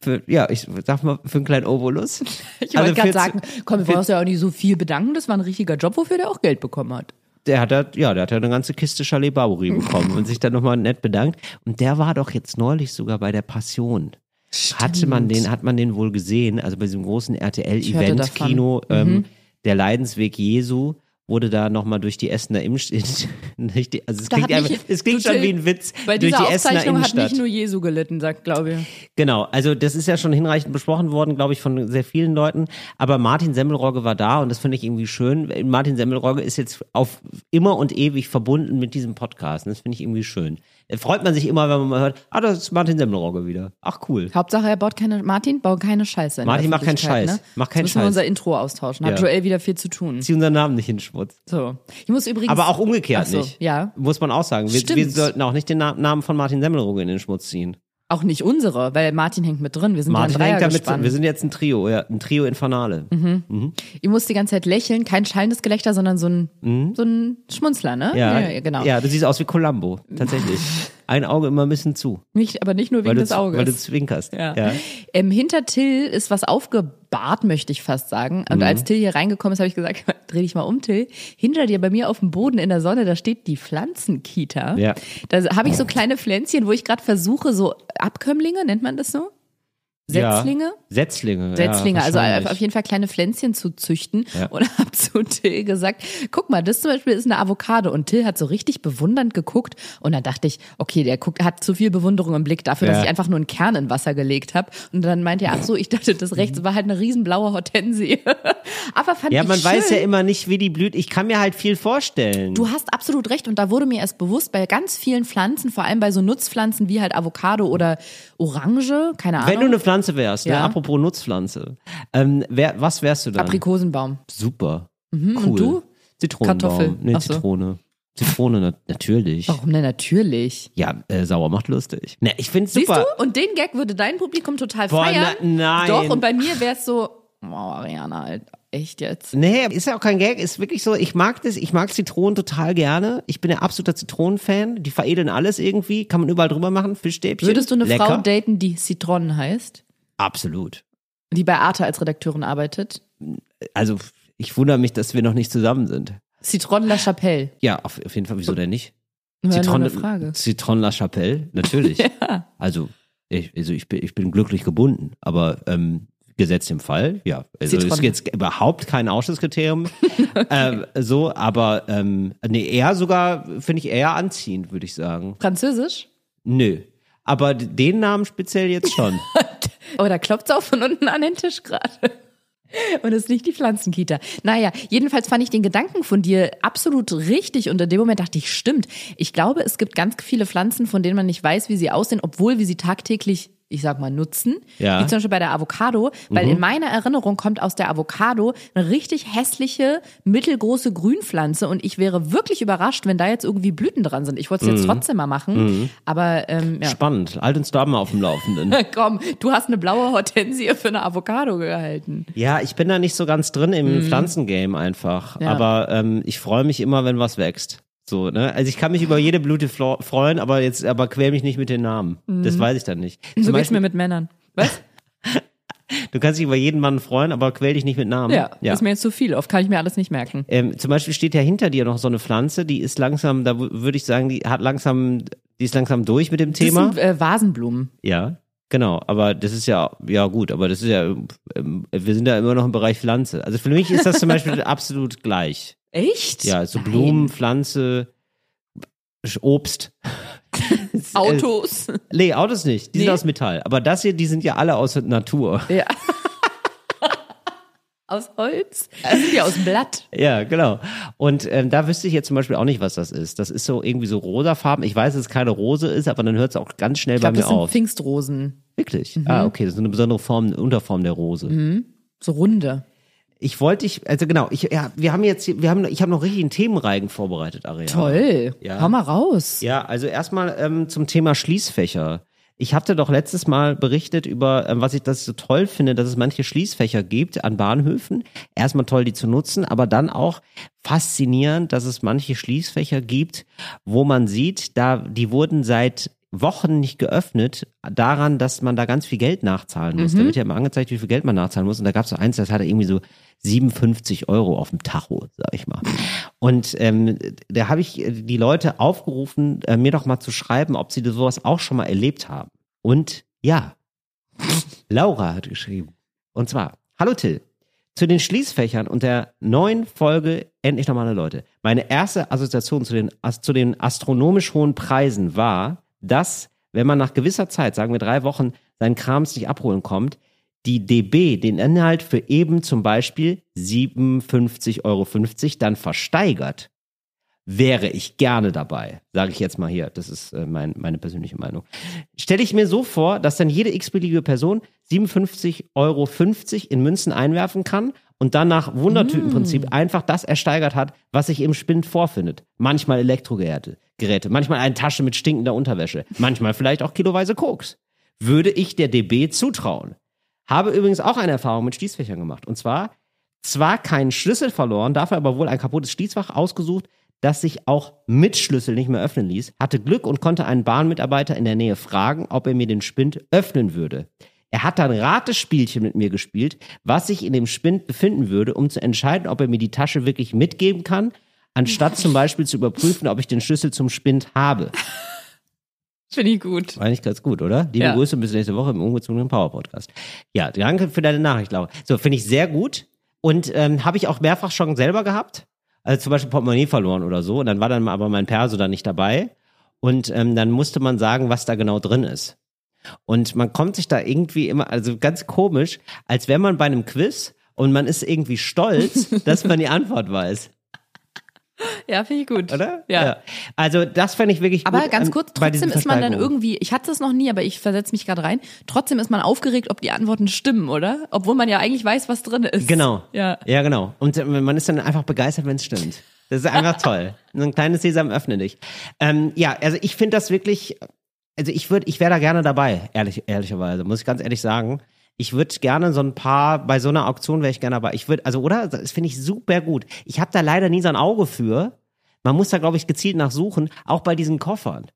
Für, ja, ich sag mal, für einen kleinen Obolus. Ich Also wollte gerade für- sagen, komm, wir uns ja auch nicht so viel bedanken. Das war ein richtiger Job, wofür der auch Geld bekommen hat. der hat ja, der hat ja eine ganze Kiste Chalet Barbary bekommen und sich dann nochmal nett bedankt. Und der war doch jetzt neulich sogar bei der Passion. Hatte man den, hat man den wohl gesehen, also bei diesem großen RTL-Event-Kino, ähm, der Leidensweg Jesu, wurde da nochmal durch die Essener Innenstadt, also es Da klingt, einfach, es klingt schon wie ein Witz, Bei durch dieser die Essener Aufzeichnung hat nicht nur Jesu gelitten, sagt Glaube ich. Genau, also das ist ja schon hinreichend besprochen worden, glaube ich, von sehr vielen Leuten. Aber Martin Semmelrogge war da und das finde ich irgendwie schön. Martin Semmelrogge ist jetzt auf immer und ewig verbunden mit diesem Podcast. Und das finde ich irgendwie schön. Freut man sich immer, wenn man mal hört, ah, das ist Martin Semmelrogge wieder. Ach cool. Hauptsache, er baut keine, Martin, bau keine Scheiße. Martin macht keinen Scheiß. Ne? Macht keinen müssen wir Scheiß. unser Intro austauschen. Hat Ja. Joel wieder viel zu tun. Zieh unseren Namen nicht in den Schmutz. So. Ich muss übrigens. Aber auch umgekehrt so, nicht. Ja. Muss man auch sagen. Wir, wir sollten auch nicht den Na- Namen von Martin Semmelrogge in den Schmutz ziehen. Auch nicht unsere, weil Martin hängt mit drin. Wir sind Martin ja ein hängt damit, wir sind jetzt ein Trio, ja, ein Trio Infernale. Ich muss die ganze Zeit lächeln, kein schallendes Gelächter, sondern so ein, so ein Schmunzler, ne? Mhm. Ja, genau. Ja, du siehst aus wie Columbo, tatsächlich. Ein Auge immer ein bisschen zu. Nicht, aber nicht nur wegen des Auges. weil du zwinkerst. Ja. Ja. Ähm, hinter Till ist was aufgebahrt, möchte ich fast sagen. Mhm. Und als Till hier reingekommen ist, habe ich gesagt, dreh dich mal um, Till. Hinter dir bei mir auf dem Boden in der Sonne, da steht die Pflanzenkita. Ja. Da habe ich so kleine Pflänzchen, wo ich gerade versuche, so Abkömmlinge, nennt man das so? Setzlinge? Ja. Setzlinge. Setzlinge, ja, also auf jeden Fall kleine Pflänzchen zu züchten. Ja. Und hab zu Till gesagt, guck mal, das zum Beispiel ist eine Avocado. Und Till hat so richtig bewundernd geguckt. Und dann dachte ich, okay, der guckt, hat zu viel Bewunderung im Blick dafür, Ja. dass ich einfach nur einen Kern in Wasser gelegt habe. Und dann meinte er, ach so, ich dachte, das rechts war halt eine riesenblaue Hortensie. Aber fand Ja, ich man schön. weiß ja immer nicht, wie die blüht. Ich kann mir halt viel vorstellen. Du hast absolut recht und da wurde mir erst bewusst, bei ganz vielen Pflanzen, vor allem bei so Nutzpflanzen wie halt Avocado oder Orange, keine Ahnung. Wenn du eine Pflanze wärst, ne? Ja. apropos Nutzpflanze, ähm, wer, was wärst du dann? Aprikosenbaum. Super. Mhm. Cool. Und du? Zitronenbaum. Kartoffel. Nee, Ach so. Zitrone. Zitrone, na, natürlich. Warum denn natürlich? Ja, äh, sauer macht lustig. Ne, ich find's Siehst super. du? Und den Gag würde dein Publikum total Boah, feiern. na- nein. Doch, und bei mir wäre es so, oh, Ariana, halt, echt jetzt. Nee, ist ja auch kein Gag, ist wirklich so, ich mag das, ich mag Zitronen total gerne. Ich bin ja absoluter Zitronenfan. Die veredeln alles irgendwie, kann man überall drüber machen, Fischstäbchen. Würdest du eine Lecker. Frau daten, die Citronen heißt? Absolut. Die bei Arte als Redakteurin arbeitet? Also, ich wundere mich, dass wir noch nicht zusammen sind. Citron La Chapelle. Ja, auf, auf jeden Fall, wieso denn nicht? Citron, Frage. Citron La Chapelle, natürlich. Ja. Also, ich, also ich, bin, ich bin glücklich gebunden, aber ähm, gesetzt im Fall, ja. Also Zitrone. ist jetzt überhaupt kein Ausschlusskriterium. ähm, so, aber ähm, nee, eher sogar, finde ich eher anziehend, würde ich sagen. Französisch? Nö. Aber den Namen speziell jetzt schon. Oh, da klopft's auch von unten an den Tisch gerade. Und es ist nicht die Pflanzenkita. Naja, jedenfalls fand ich den Gedanken von dir absolut richtig und in dem Moment dachte ich, stimmt. Ich glaube, es gibt ganz viele Pflanzen, von denen man nicht weiß, wie sie aussehen, obwohl wir sie tagtäglich, ich sag mal, nutzen. Ja. Wie zum Beispiel bei der Avocado, weil in meiner Erinnerung kommt aus der Avocado eine richtig hässliche, mittelgroße Grünpflanze und ich wäre wirklich überrascht, wenn da jetzt irgendwie Blüten dran sind. Ich wollte es jetzt trotzdem mal machen, aber ähm, ja. Spannend. Halt uns da mal auf dem Laufenden. Komm, du hast eine blaue Hortensie für eine Avocado gehalten. Ja, ich bin da nicht so ganz drin im Pflanzengame einfach. Ja. Aber ähm, ich freue mich immer, wenn was wächst. So, ne? Also ich kann mich über jede Blüte flo- freuen, aber jetzt, aber quäl mich nicht mit den Namen. Das weiß ich dann nicht. So Zum geht's Beispiel, mir mit Männern. Was? du kannst dich über jeden Mann freuen, aber quäl dich nicht mit Namen. Ja, ist mir jetzt zu viel. Oft kann ich mir alles nicht merken. Ähm, zum Beispiel steht ja hinter dir noch so eine Pflanze, die ist langsam, da würde ich sagen, die hat langsam, die ist langsam durch mit dem Thema. Das sind äh, Vasenblumen. Ja, genau. Aber das ist ja, ja gut, aber das ist ja, ähm, wir sind ja immer noch im Bereich Pflanze. Also für mich ist das zum Beispiel absolut gleich. Echt? Ja, so Nein. Blumen, Pflanze, Obst. Autos. Nee, Autos nicht. Die Nee. sind aus Metall. Aber das hier, die sind ja alle aus Natur. ja. Aus Holz? Die sind ja aus Blatt. Ja, genau. Und ähm, da wüsste ich jetzt zum Beispiel auch nicht, was das ist. Das ist so irgendwie so rosafarben. Ich weiß, dass es keine Rose ist, aber dann hört es auch ganz schnell Ich glaube, bei mir das sind auf. Pfingstrosen. Wirklich? Mhm. Ah, okay. Das ist eine besondere Form, Unterform der Rose. So runde. Ich wollte dich, also genau, ich, ja, wir haben jetzt, wir haben, ich habe noch richtig einen Themenreigen vorbereitet, Ariane. Toll. Ja. Hau mal raus. Ja, also erstmal ähm, zum Thema Schließfächer. Ich hatte doch letztes Mal berichtet über, ähm, was ich das so toll finde, dass es manche Schließfächer gibt an Bahnhöfen. Erstmal toll, die zu nutzen, aber dann auch faszinierend, dass es manche Schließfächer gibt, wo man sieht, da die wurden seit Wochen nicht geöffnet, daran, dass man da ganz viel Geld nachzahlen muss. Da wird ja immer angezeigt, wie viel Geld man nachzahlen muss. Und da gab es so eins, das hatte irgendwie so 57 Euro auf dem Tacho, sag ich mal. Und ähm, da habe ich äh, die Leute aufgerufen, äh, mir doch mal zu schreiben, ob sie sowas auch schon mal erlebt haben. Und ja, Laura hat geschrieben. Und zwar, hallo Till, zu den Schließfächern und der neuen Folge Endlich normale Leute. Meine erste Assoziation zu den, zu den astronomisch hohen Preisen war, dass, wenn man nach gewisser Zeit, sagen wir drei Wochen, seinen Krams nicht abholen kommt, die DB den Inhalt für eben zum Beispiel 57,50 Euro dann versteigert, wäre ich gerne dabei. Sage ich jetzt mal hier. Das ist äh, mein, meine persönliche Meinung. Stelle ich mir so vor, dass dann jede x-beliebige Person 57,50 Euro in Münzen einwerfen kann und dann nach Wundertütenprinzip einfach das ersteigert hat, was sich im Spind vorfindet. Manchmal Elektrogeräte, Geräte, manchmal eine Tasche mit stinkender Unterwäsche, manchmal vielleicht auch kiloweise Koks. Würde ich der DB zutrauen. Habe übrigens auch eine Erfahrung mit Schließfächern gemacht. Und zwar zwar keinen Schlüssel verloren, dafür aber wohl ein kaputtes Schließfach ausgesucht, das sich auch mit Schlüssel nicht mehr öffnen ließ, hatte Glück und konnte einen Bahnmitarbeiter in der Nähe fragen, ob er mir den Spind öffnen würde. Er hat dann Ratespielchen mit mir gespielt, was sich in dem Spind befinden würde, um zu entscheiden, ob er mir die Tasche wirklich mitgeben kann, anstatt zum Beispiel zu überprüfen, ob ich den Schlüssel zum Spind habe. Finde ich gut. War eigentlich ganz gut, oder? Liebe Ja. Grüße bis nächste Woche im ungezwungenen Power Podcast. Ja, danke für deine Nachricht, Laura. So, finde ich sehr gut. Und ähm, habe ich auch mehrfach schon selber gehabt. Also zum Beispiel Portemonnaie verloren oder so. Und dann war dann aber mein Perso da nicht dabei. Und ähm, dann musste man sagen, was da genau drin ist. Und man kommt sich da irgendwie immer, also ganz komisch, als wäre man bei einem Quiz und man ist irgendwie stolz, dass man die Antwort weiß. Ja, finde ich gut. Oder? Ja. Also das fände ich wirklich Aber gut ganz an- kurz, trotzdem ist man dann irgendwie, ich hatte das noch nie, aber ich versetze mich gerade rein, trotzdem ist man aufgeregt, ob die Antworten stimmen, oder? Obwohl man ja eigentlich weiß, was drin ist. Genau. Ja. Ja, genau. Und äh, man ist dann einfach begeistert, wenn es stimmt. Das ist einfach toll. So ein kleines Sesam öffne dich. Ähm, ja, also ich finde das wirklich, also ich würde, ich wäre da gerne dabei, ehrlich, ehrlicherweise, muss ich ganz ehrlich sagen. Ich würde gerne so ein paar, bei so einer Auktion wäre ich gerne dabei. Ich würde, also, oder? Das finde ich super gut. Ich habe da leider nie so ein Auge für. Man muss da, glaube ich, gezielt nachsuchen, auch bei diesen Koffern.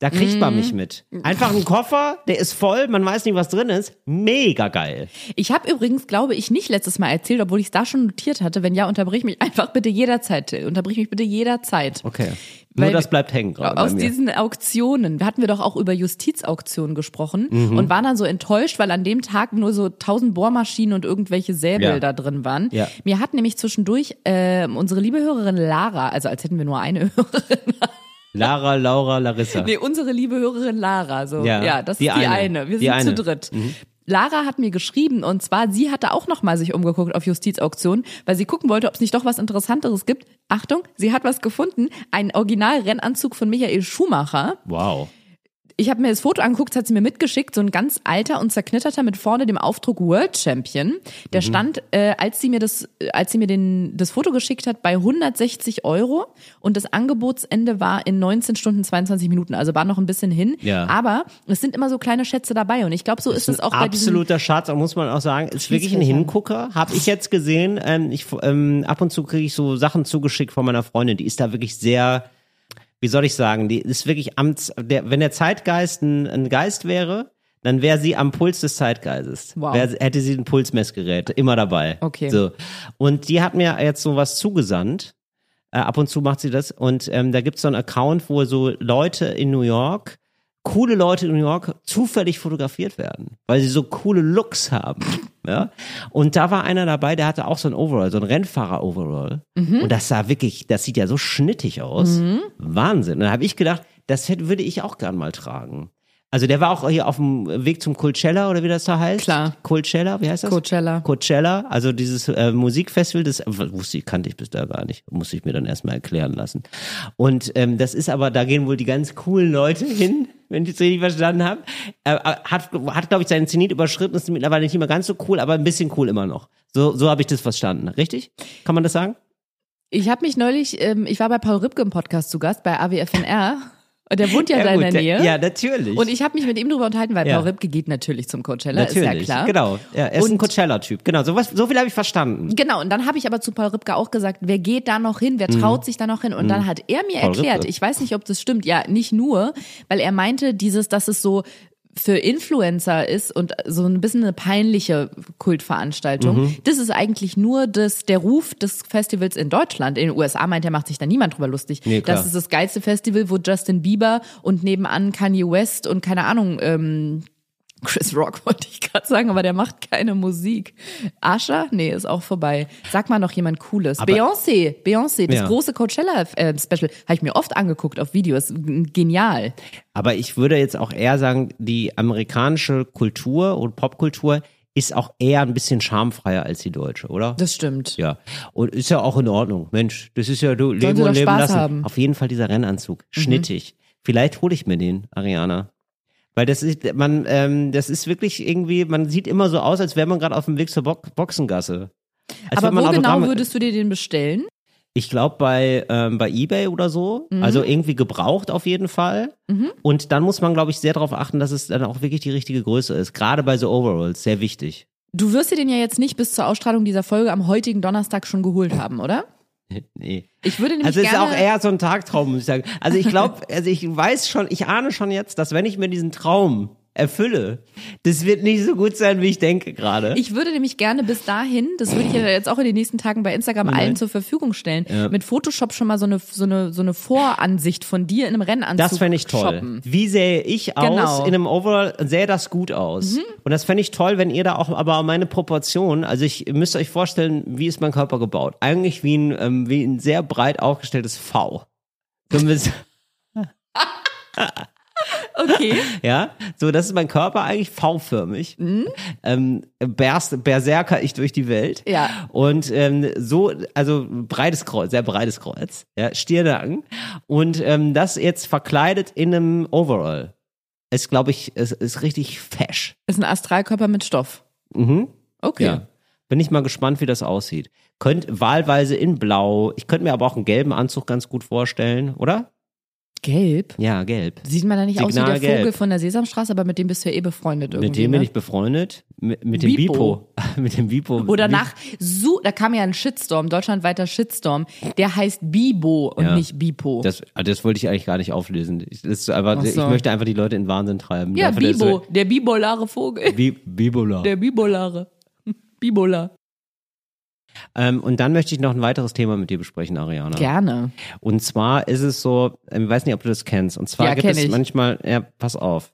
Da kriegt Mhm. man mich mit. Einfach ein Koffer, der ist voll, man weiß nicht, was drin ist. Mega geil. Ich habe übrigens, glaube ich, nicht letztes Mal erzählt, obwohl ich es da schon notiert hatte. Wenn ja, unterbrich mich einfach bitte jederzeit. Till. Unterbrich mich bitte jederzeit. Okay. Weil Nur das bleibt hängen gerade. Aus bei mir. diesen Auktionen, hatten wir doch auch über Justizauktionen gesprochen Mhm. und waren dann so enttäuscht, weil an dem Tag nur so tausend Bohrmaschinen und irgendwelche Säbel Ja. da drin waren. Ja. Mir hat nämlich zwischendurch äh, unsere liebe Hörerin Lara, also als hätten wir nur eine Hörerin, Lara, Laura, Larissa. nee, unsere liebe Hörerin Lara, so, ja, Ja, das die ist die eine. eine. Wir Die sind eine. Mhm. zu dritt. Lara hat mir geschrieben und zwar, sie hatte auch noch mal sich umgeguckt auf Justizauktionen, weil sie gucken wollte, ob es nicht doch was Interessanteres gibt. Achtung, sie hat was gefunden, ein Original-Rennanzug von Michael Schumacher. Wow. Ich habe mir das Foto angeguckt, das hat sie mir mitgeschickt, so ein ganz alter und zerknitterter mit vorne dem Aufdruck World Champion. Der stand, äh, als sie mir das, äh, als sie mir den, das Foto geschickt hat, bei 160 Euro und das Angebotsende war in 19 Stunden 22 Minuten, also war noch ein bisschen hin. Ja. Aber es sind immer so kleine Schätze dabei und ich glaube, so ist es auch bei Absoluter Schatz, muss man auch sagen. Ist wirklich ein. Hingucker. Habe ich jetzt gesehen. Ähm, ich, ähm, ab und zu kriege ich so Sachen zugeschickt von meiner Freundin. Die ist da wirklich sehr, wie soll ich sagen, die ist wirklich am, der, wenn der Zeitgeist ein, ein Geist wäre, dann wäre sie am Puls des Zeitgeistes. Wow. Wär, hätte sie ein Pulsmessgerät immer dabei. Okay. So. Und die hat mir jetzt so was zugesandt. Äh, ab und zu macht sie das. Und ähm, da gibt's so einen Account, wo so Leute in New York, coole Leute in New York, zufällig fotografiert werden, weil sie so coole Looks haben. Ja? Und da war einer dabei, der hatte auch so ein Overall, so ein Rennfahrer-Overall. Mhm. Und das sah wirklich, das sieht ja so schnittig aus. Wahnsinn. Und da habe ich gedacht, das hätte, würde ich auch gern mal tragen. Also der war auch hier auf dem Weg zum Coachella oder wie das da heißt. Klar. Coachella, wie heißt das? Coachella. Coachella, also dieses äh, Musikfestival, das wusste ich, kannte ich bis da gar nicht, musste ich mir dann erstmal erklären lassen. Und ähm, das ist aber, da gehen wohl die ganz coolen Leute hin, wenn ich es richtig verstanden habe. Äh, hat, hat glaube ich, seinen Zenit überschritten, ist mittlerweile nicht mehr ganz so cool, aber ein bisschen cool immer noch. So, so habe ich das verstanden, richtig? Kann man das sagen? Ich habe mich neulich, ähm, ich war bei Paul Ripke im Podcast zu Gast bei AWFNR. Und der wohnt ja, da in gut, der der- Nähe. Ja, natürlich. Und ich habe mich mit ihm drüber unterhalten, weil Ja. Paul Ripke geht natürlich zum Coachella, natürlich, ist ja klar. genau. Ja, er ist ein Coachella-Typ. Genau, so, was, so viel habe ich verstanden. Genau, und dann habe ich aber zu Paul Ripke auch gesagt, wer geht da noch hin, wer traut sich da noch hin? Und dann hat er mir Mhm. Paul erklärt, Ripke. ich weiß nicht, ob das stimmt, ja, nicht nur, weil er meinte, dieses, dass es so für Influencer ist und so ein bisschen eine peinliche Kultveranstaltung. Mhm. Das ist eigentlich nur das, der Ruf des Festivals in Deutschland. In den USA meint er, macht sich da niemand drüber lustig. Nee, das ist das geilste Festival, wo Justin Bieber und nebenan Kanye West und keine Ahnung, ähm, Chris Rock wollte ich gerade sagen, aber der macht keine Musik. Asher? Nee, ist auch vorbei. Sag mal noch jemand Cooles. Beyoncé, Beyoncé, das Ja. große Coachella-Special, habe ich mir oft angeguckt auf Videos. Genial. Aber ich würde jetzt auch eher sagen, die amerikanische Kultur und Popkultur ist auch eher ein bisschen schamfreier als die deutsche, oder? Das stimmt. Ja. Und ist ja auch in Ordnung. Mensch, das ist ja du leben und leben Spaß lassen. haben. Auf jeden Fall dieser Rennanzug. Mhm. Schnittig. Vielleicht hole ich mir den, Ariana. Weil das ist, man, ähm, das ist wirklich irgendwie, man sieht immer so aus, als wäre man gerade auf dem Weg zur Bo Boxengasse. Als Aber wo genau würdest du dir den bestellen? ich glaube bei, ähm, bei Ebay oder so. Mhm. Also irgendwie gebraucht auf jeden Fall. Und dann muss man, glaube ich, sehr darauf achten, dass es dann auch wirklich die richtige Größe ist. Gerade bei so Overalls, sehr wichtig. Du wirst dir den ja jetzt nicht bis zur Ausstrahlung dieser Folge am heutigen Donnerstag schon geholt haben, oder? Nee. Ich würde nämlich Also es ist auch eher so ein Tagtraum, muss ich sagen. Also ich glaube, also ich weiß schon, ich ahne schon jetzt, dass wenn ich mir diesen Traum erfülle, das wird nicht so gut sein, wie ich denke gerade. Ich würde nämlich gerne bis dahin, das würde ich ja jetzt auch in den nächsten Tagen bei Instagram allen zur Verfügung stellen, mit Photoshop schon mal so eine, so eine, so eine Voransicht von dir in einem Rennanzug Das fände ich toll. shoppen. Wie sähe ich aus Genau. Mhm. in einem Overall? Sähe das gut aus? Und das fände ich toll, wenn ihr da auch, aber meine Proportionen, also ich müsst euch vorstellen, wie ist mein Körper gebaut? Eigentlich wie ein, ähm, wie ein sehr breit aufgestelltes V. Ein bisschen- Okay. Ja, so, das ist mein Körper eigentlich V-förmig. Ähm, berst, berserker ich durch die Welt. Ja. Und ähm, so, also breites Kreuz, sehr breites Kreuz, ja, Stirnacken. Und ähm, das jetzt verkleidet in einem Overall. Ist, glaube ich, ist, ist richtig fesch. Ist ein Astralkörper mit Stoff. Mhm. Okay. Ja. Bin ich mal gespannt, wie das aussieht. Könnt wahlweise in Blau. Ich könnte mir aber auch einen gelben Anzug ganz gut vorstellen, oder? Gelb? Ja, gelb. Sieht man da nicht aus wie der Signalgelb. Vogel von der Sesamstraße, aber mit dem bist du ja eh befreundet irgendwie. Mit dem ne? bin ich befreundet. Mit, mit dem Bipo. Mit dem Bipo. Oder nach, so, da kam ja ein Shitstorm, deutschlandweiter Shitstorm, der heißt Bibo und Ja. nicht Bipo. Das, ah, das wollte ich eigentlich gar nicht auflösen. Ich, das Ach so. ich möchte einfach die Leute in Wahnsinn treiben. ja, Dafür, dass Bibo, der bipolare Vogel. Bi Bibola. Der Bibolare. Bibola. Ähm, und dann möchte ich noch ein weiteres Thema mit dir besprechen, Ariana. Gerne. Und zwar ist es so, ähm, ich weiß nicht, ob du das kennst. Und zwar Ja, gibt es ich. manchmal, ja, pass auf.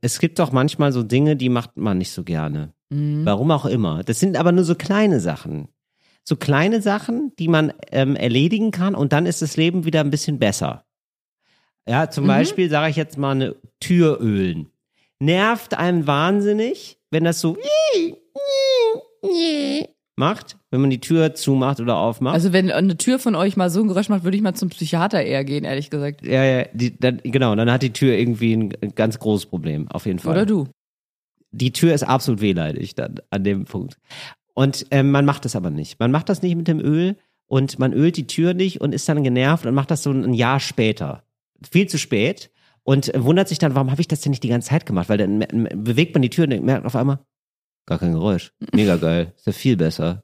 Es gibt doch manchmal so Dinge, die macht man nicht so gerne. Mhm. Warum auch immer. Das sind aber nur so kleine Sachen. So kleine Sachen, die man ähm, erledigen kann und dann ist das Leben wieder ein bisschen besser. Ja, Mhm. zum Beispiel sage ich jetzt mal eine Tür ölen. Nervt einem wahnsinnig, wenn das so macht, wenn man die Tür zumacht oder aufmacht. Also wenn eine Tür von euch mal so ein Geräusch macht, würde ich mal zum Psychiater eher gehen, ehrlich gesagt. Ja, ja, die, dann, genau, dann hat die Tür irgendwie ein, ganz großes Problem, auf jeden Fall. Oder du. Die Tür ist absolut wehleidig dann an dem Punkt. Und ähm, man macht das aber nicht. Man macht das nicht mit dem Öl und man ölt die Tür nicht und ist dann genervt und macht das so ein Jahr später. Viel zu spät. Und wundert sich dann, warum habe ich das denn nicht die ganze Zeit gemacht? Weil dann bewegt man die Tür und merkt auf einmal, gar kein Geräusch. Mega geil. Ist ja viel besser.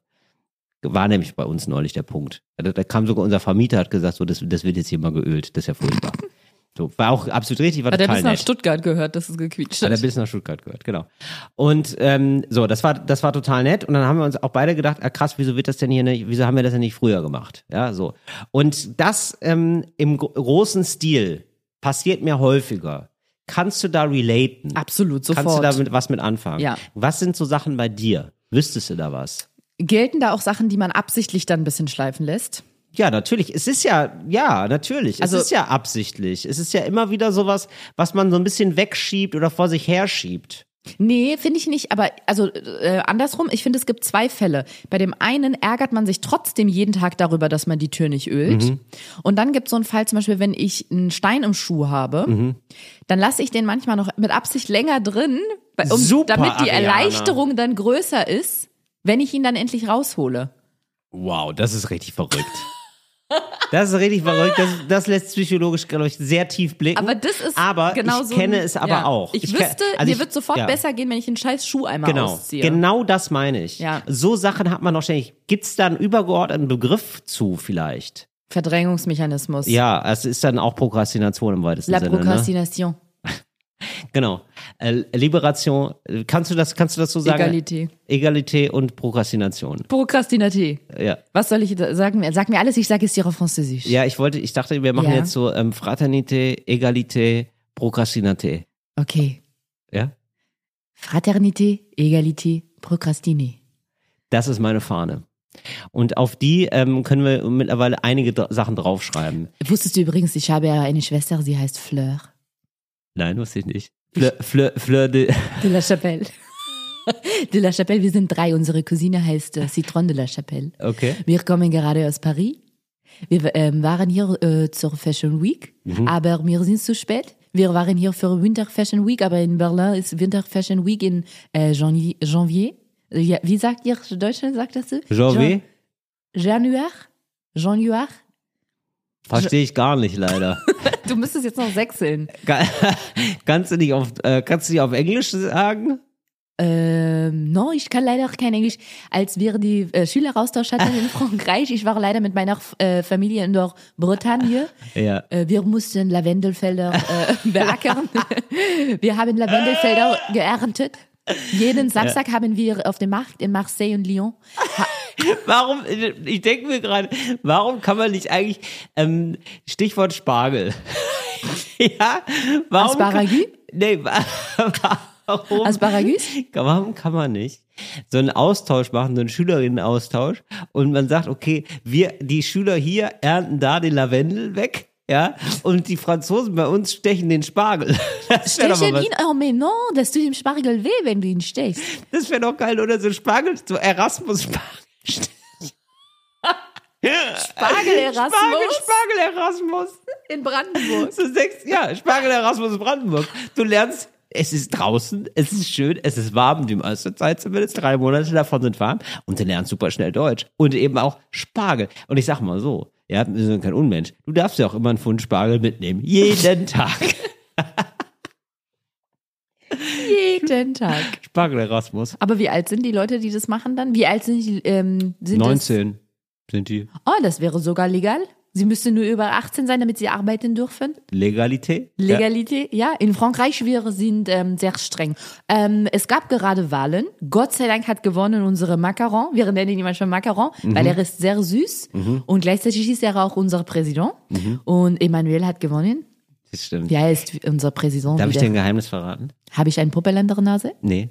War nämlich bei uns neulich der Punkt. Da, da kam sogar unser Vermieter, hat gesagt, so, das, das wird jetzt hier mal geölt. Das ist ja furchtbar. So, war auch absolut richtig, war Hat er total bis nach nett. Stuttgart gehört, dass es gequietscht Hat er hat. bis nach Stuttgart gehört, genau. Und ähm, so, das war das war total nett. Und dann haben wir uns auch beide gedacht, ah, krass, wieso wird das denn hier nicht, wieso haben wir das denn nicht früher gemacht? Ja, so. Und das ähm, im gro- großen Stil passiert mir häufiger. Kannst du da relaten? Absolut, sofort. Kannst du da mit, was mit anfangen? Ja. Was sind so Sachen bei dir? Wüsstest du da was? Gelten da auch Sachen, die man absichtlich dann ein bisschen schleifen lässt? Ja, natürlich. Es ist ja, ja, natürlich. Also- es ist ja absichtlich. Es ist ja immer wieder sowas, was man so ein bisschen wegschiebt oder vor sich herschiebt. Nee, finde ich nicht. Aber also äh, andersrum, ich finde, es gibt zwei Fälle. Bei dem einen ärgert man sich trotzdem jeden Tag darüber, dass man die Tür nicht ölt. Mhm. Und dann gibt es so einen Fall, zum Beispiel, wenn ich einen Stein im Schuh habe, Mhm. dann lasse ich den manchmal noch mit Absicht länger drin, um, Super, damit die Ariana. Erleichterung dann größer ist, wenn ich ihn dann endlich raushole. Wow, das ist richtig verrückt. Das ist richtig verrückt. Das, das lässt psychologisch, glaube ich, sehr tief blicken. Aber das ist aber genau ich so kenne ein- es aber ja. auch. Ich, ke- wüsste, also mir ich- wird sofort ja. besser gehen, wenn ich einen scheiß Schuh einmal Genau, ausziehe. genau das meine ich. Ja. So Sachen hat man noch ständig. Gibt es da einen übergeordneten Begriff zu vielleicht? Verdrängungsmechanismus. Ja, es ist dann auch Prokrastination im weitesten La Sinne. Ne? Procrastination. Genau. Äh, Liberation. Kannst du das? Kannst du das so sagen? Egalité. Egalité und Prokrastination. Procrastinaté. Ja. Was soll ich sagen? Sag mir alles, ich sage es dir auf Französisch. Ja, ich wollte, ich dachte, wir machen Ja. jetzt so ähm, Fraternité, Egalité, Prokrastinité. Okay. Ja? Fraternité, Egalité, Procrastiner. Das ist meine Fahne. Und auf die ähm, können wir mittlerweile einige Sachen draufschreiben. Wusstest du übrigens, ich habe ja eine Schwester, sie heißt Fleur Nein, wusste ich nicht. Fleur, Fleur, Fleur de. de la Chapelle. De la Chapelle, wir sind drei. Unsere Cousine heißt äh, Citron de la Chapelle. Okay. Wir kommen gerade aus Paris. Wir ähm, waren hier äh, zur Fashion Week, aber wir sind zu spät. Wir waren hier für Winter Fashion Week, aber in Berlin ist Winter Fashion Week in äh, Janvier. Janvier. Ja, wie sagt ihr Deutschland, sagt das so? Janvier? Jan Januar? Januar? Verstehe ich gar nicht, leider. Du müsstest jetzt noch sechseln. Ka- kannst du nicht auf, äh, kannst du nicht auf Englisch sagen? Ähm, no, ich kann leider kein Englisch. Als wir die äh, Schüleraustausch hatten in Frankreich, ich war leider mit meiner äh, Familie in der Bretagne. Ja. Äh, wir mussten Lavendelfelder äh, beackern. wir haben Lavendelfelder geerntet. Jeden Samstag haben wir auf dem Markt in Marseille und Lyon. Warum, ich denke mir gerade, warum kann man nicht eigentlich, ähm, Stichwort Spargel. ja, warum? Asparagus? Kann, nee, wa- warum? Asparagus? Warum kann man nicht so einen Austausch machen, so einen Schülerinnenaustausch und man sagt, okay, wir, die Schüler hier ernten da den Lavendel weg, Ja, und die Franzosen bei uns stechen den Spargel. Das wäre Stechen ihn, oh mais non, das tut dem Spargel weh, wenn du ihn stechst. das wär doch geil, oder? So Spargel, so Erasmus-Spargel. Spargel Erasmus Spargel, Spargel Erasmus. in Brandenburg. So sechs, ja, Spargel Erasmus Brandenburg. Du lernst, es ist draußen, es ist schön, es ist warm, die meiste Zeit zumindest, drei Monate davon sind warm und du lernst super schnell Deutsch. Und eben auch Spargel. Und ich sag mal so, ja, wir sind kein Unmensch. Du darfst ja auch immer einen Pfund Spargel mitnehmen. Jeden Tag. Jeden Tag. Spargel Erasmus. Aber wie alt sind die Leute, die das machen dann? Wie alt sind die? Ähm, sind Das? 19 sind die. Oh, das wäre sogar legal. Sie müsste nur über 18 sein, damit sie arbeiten dürfen. Legalität? Legalität, ja. In Frankreich wir sind ähm, sehr streng. Ähm, es gab gerade Wahlen. Gott sei Dank hat gewonnen unsere Macaron. Wir nennen ihn manchmal Macaron, Mhm. weil er ist sehr süß. Und gleichzeitig ist er auch unser Präsident. Mhm. Und Emmanuel hat gewonnen. Das stimmt. Wie heißt unser Präsident Darf ich dir wieder? ein Geheimnis verraten? Habe ich einen Puppel an der Nase? Nee.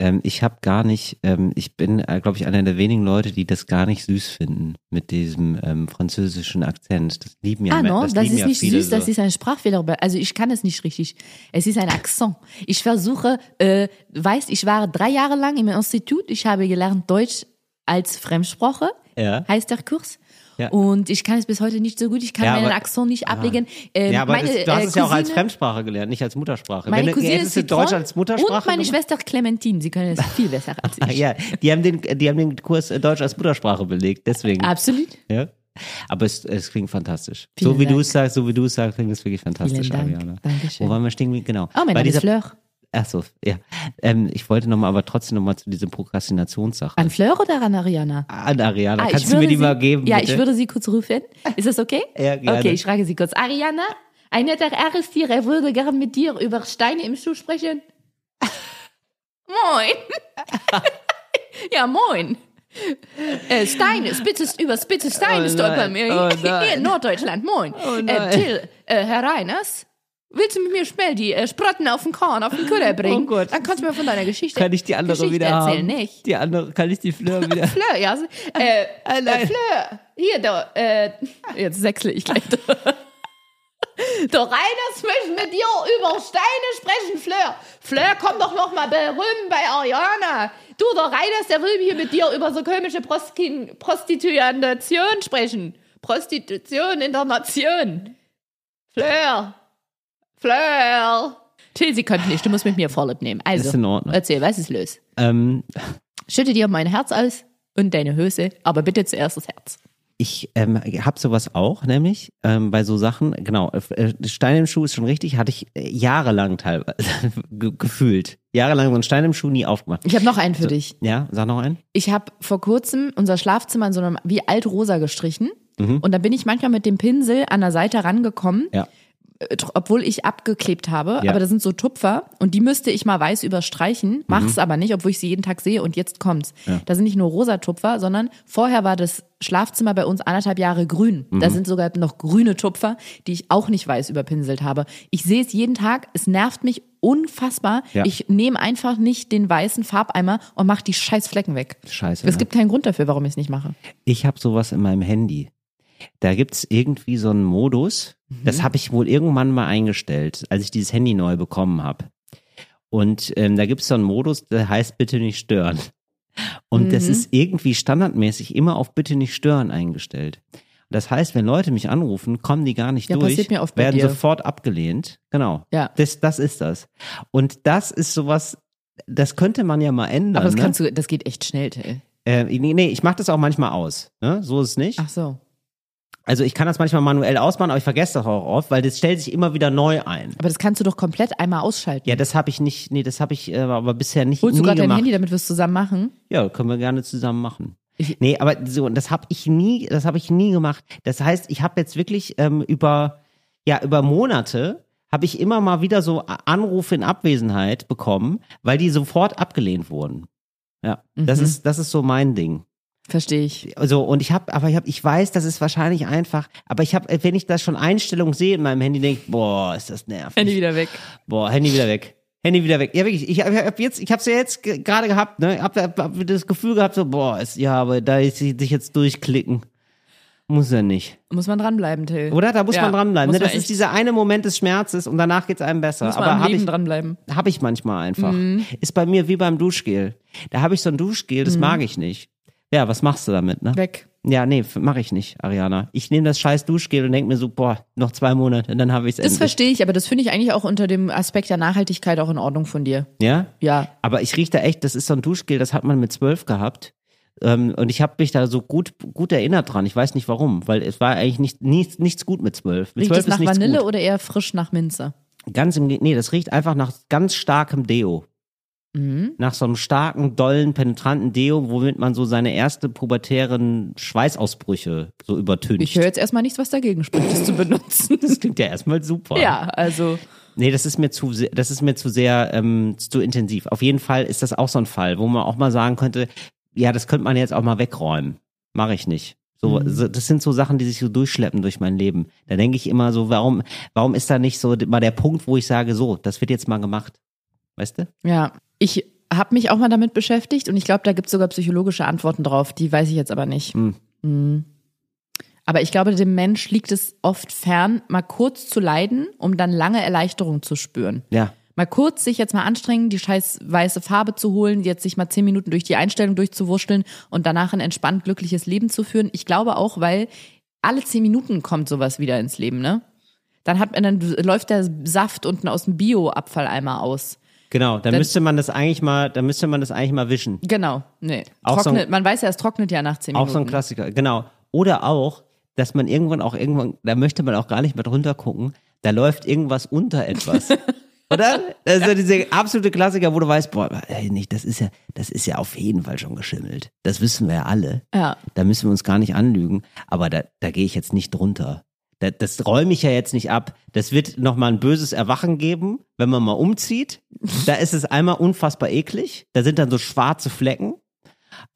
Ähm, ich habe gar nicht, ähm, ich bin, äh, glaube ich, einer der wenigen Leute, die das gar nicht süß finden mit diesem ähm, französischen Akzent. Das lieben ja Ah, no, das, lieben ist ja nicht süß, das so. ist ein Sprachfehler. Also ich kann es nicht richtig. Es ist ein Akzent. Ich versuche, äh, weißt, ich war drei Jahre lang im Institut. Ich habe gelernt Deutsch als Fremdsprache, Ja. heißt der Kurs. Ja. Und ich kann es bis heute nicht so gut. Ich kann Ja, meinen Akzent nicht ablegen. Ähm, Ja, aber meine, das, du hast äh, es ja auch als Fremdsprache gelernt, nicht als Muttersprache. Meine Wenn Cousine Citron Deutsch als Muttersprache und meine gemacht? Schwester Clementine. Sie können es viel besser als ich. ja, die haben den, die haben den Kurs äh, Deutsch als Muttersprache belegt, deswegen. Absolut. Ja. Aber es, es klingt fantastisch. Vielen so wie du es sagst, so wie du es sagst, klingt es wirklich fantastisch, Vielen Dank. Ariana. Dankeschön. Wo waren wir stehen? Genau. Oh, mein Bei Name ist Fleur. Ach so, ja. Ähm, ich wollte nochmal, aber trotzdem nochmal zu dieser Prokrastinationssache. An Fleur oder an Ariana? An Ariana, Ah, kannst du mir die sie, mal geben? Ja, bitte? ich würde sie kurz rufen. Ist das okay? Ja, gerne. Okay, ich frage sie kurz. Ariana, ein netter Herr ist hier. Er würde gern mit dir über Steine im Schuh sprechen. moin. ja, moin. Äh, Steine, spitze, über spitze Steine Oh stolpern wir. oh Hier in Norddeutschland, moin. nein. Äh, Till, äh, Herr Reiners, willst du mit mir schnell die äh, Sprotten auf den Korn, auf den Kutter bringen? Oh Gott. Dann kannst du mir von deiner Geschichte, kann ich die andere Geschichte wieder erzählen, haben? nicht? Die andere, kann ich die Fleur wieder? Fleur, ja. Äh, nein. äh, Fleur, hier, da, äh, jetzt wechsle ich gleich. Der Reiners möchte mit dir über Steine sprechen, Fleur. Fleur, komm doch noch mal berühmen bei Ariana. Du, der Reiners, der will hier mit dir über so komische Prostin Prostitution sprechen. Prostitution in der Nation. Fleur. Fleur. Till, sie könnte nicht, du musst mit mir Vorlieb nehmen. Also, Ist in Ordnung. erzähl, was ist los? ähm, Schütte dir mein Herz aus und deine Hose, aber bitte zuerst das Herz. ich ähm, habe sowas auch, nämlich ähm, bei so Sachen, genau, äh, Stein im Schuh ist schon richtig, hatte ich äh, jahrelang teilweise ge gefühlt. Jahrelang so einen Stein im Schuh nie aufgemacht. Ich habe noch einen für dich. Ja, sag noch einen. Ich habe vor kurzem unser Schlafzimmer in so einem wie altrosa gestrichen und da bin ich manchmal mit dem Pinsel an der Seite rangekommen, Ja. Äh, obwohl ich abgeklebt habe. Ja. Aber das sind so Tupfer und die müsste ich mal weiß überstreichen, mach's aber nicht, obwohl ich sie jeden Tag sehe und jetzt kommt's. Da sind nicht nur rosa Tupfer, sondern vorher war das Schlafzimmer bei uns anderthalb Jahre grün. Da sind sogar noch grüne Tupfer, die ich auch nicht weiß überpinselt habe. Ich sehe es jeden Tag, es nervt mich unfassbar. Ja. Ich nehme einfach nicht den weißen Farbeimer und mache die scheiß Flecken weg. Scheiße. Es gibt keinen Grund dafür, warum ich es nicht mache. Ich habe sowas in meinem Handy. Da gibt's irgendwie so einen Modus, das habe ich wohl irgendwann mal eingestellt, als ich dieses Handy neu bekommen habe. Und ähm, da gibt's so einen Modus, der heißt bitte nicht stören. Und das ist irgendwie standardmäßig immer auf bitte nicht stören eingestellt. Das heißt, wenn Leute mich anrufen, kommen die gar nicht Ja, durch, werden dir. sofort abgelehnt. Genau. Ja. Das, das ist das. Und das ist sowas, das könnte man ja mal ändern. Aber das ne? kannst du, das geht echt schnell, Till. äh, nee, nee, ich mache das auch manchmal aus. Ne? So ist es nicht. Ach so. Also ich kann das manchmal manuell ausmachen, aber ich vergesse das auch oft, weil das stellt sich immer wieder neu ein. Aber das kannst du doch komplett einmal ausschalten. Ja, das habe ich nicht, nee, das habe ich äh, aber bisher nicht Holst du gerade dein. Handy, damit wir es zusammen machen? Ja, können wir gerne zusammen machen. Nee, aber so, das habe ich nie, das habe ich nie gemacht. Das heißt, ich habe jetzt wirklich ähm, über, ja, über Monate habe ich immer mal wieder so Anrufe in Abwesenheit bekommen, weil die sofort abgelehnt wurden. Ja, das Mhm. ist, das ist so mein Ding. Verstehe ich. Also und ich habe, aber ich habe, ich weiß, das ist wahrscheinlich einfach, aber ich habe, wenn ich das schon Einstellungen sehe in meinem Handy, denke ich, boah, ist das nervig. Handy wieder weg. Boah, Handy wieder weg. Handy wieder weg. Ja, wirklich. Ich habe hab jetzt, ich habe es ja jetzt ge- gerade gehabt, ne? Hab, hab, hab das Gefühl gehabt, so, boah, ist, ja, aber da ist sie sich jetzt durchklicken. Muss er nicht. Muss man dranbleiben, Till. Oder? Da muss Ja, man dranbleiben. muss Ne? Das ist dieser eine Moment des Schmerzes und danach geht's einem besser. Muss man Aber habe ich, dranbleiben. hab ich manchmal einfach. Mhm. Ist bei mir wie beim Duschgel. Da habe ich so ein Duschgel, das mag ich nicht. Ja, was machst du damit, ne? Weg. Ja, nee, mache ich nicht, Ariana. Ich nehme das scheiß Duschgel und denke mir so, boah, noch zwei Monate, dann habe ich es Das endlich. verstehe ich, aber das finde ich eigentlich auch unter dem Aspekt der Nachhaltigkeit auch in Ordnung von dir. Ja? Ja. Aber ich rieche da echt, das ist so ein Duschgel, das hat man mit zwölf gehabt. Ähm, und ich habe mich da so gut, gut erinnert dran. Ich weiß nicht warum, weil es war eigentlich nicht, nichts, nichts gut mit zwölf. Mit Riecht es nach Vanille gut. oder eher frisch nach Minze? Ganz im nee, das riecht einfach nach ganz starkem Deo. Mhm. Nach so einem starken, dollen, penetranten Deo, womit man so seine erste pubertären Schweißausbrüche so übertüncht. Ich höre jetzt erstmal nichts, was dagegen spricht, das zu benutzen. das klingt ja erstmal super. ja, also Nee, das ist mir zu, das ist mir zu sehr, ähm, zu intensiv. Auf jeden Fall ist das auch so ein Fall, wo man auch mal sagen könnte, ja, das könnte man jetzt auch mal wegräumen. Mache ich nicht. So, so, das sind so Sachen, die sich so durchschleppen durch mein Leben. Da denke ich immer so, warum, warum ist da nicht so mal der Punkt, wo ich sage, so, das wird jetzt mal gemacht. Weißt du? Ja, ich habe mich auch mal damit beschäftigt und ich glaube, da gibt es sogar psychologische Antworten drauf, die weiß ich jetzt aber nicht. Hm. Mhm. Aber ich glaube, dem Mensch liegt es oft fern, mal kurz zu leiden, um dann lange Erleichterung zu spüren. Ja. Mal kurz sich jetzt mal anstrengen, die scheiß weiße Farbe zu holen, jetzt sich mal zehn Minuten durch die Einstellung durchzuwurschteln und danach ein entspannt glückliches Leben zu führen. Ich glaube auch, weil alle zehn Minuten kommt sowas wieder ins Leben, ne? Dann hat dann läuft der Saft unten aus dem Bio-Abfalleimer aus. Genau, da Dann- müsste man das eigentlich mal, da müsste man das eigentlich mal wischen. Genau, nee. Auch so ein- Trocknet, man weiß ja, es trocknet ja nach zehn Auch Minuten. so ein Klassiker, genau. Oder auch, dass man irgendwann auch irgendwann, da möchte man auch gar nicht mehr drunter gucken, da läuft irgendwas unter etwas. Oder? Das ist ja diese absolute Klassiker, wo du weißt, boah, ey, nicht, das ist ja, das ist ja auf jeden Fall schon geschimmelt. Das wissen wir ja alle. Ja. Da müssen wir uns gar nicht anlügen. Aber da, da gehe ich jetzt nicht drunter. Da, das räume ich ja jetzt nicht ab. Das wird nochmal ein böses Erwachen geben, wenn man mal umzieht. Da ist es einmal unfassbar eklig. Da sind dann so schwarze Flecken.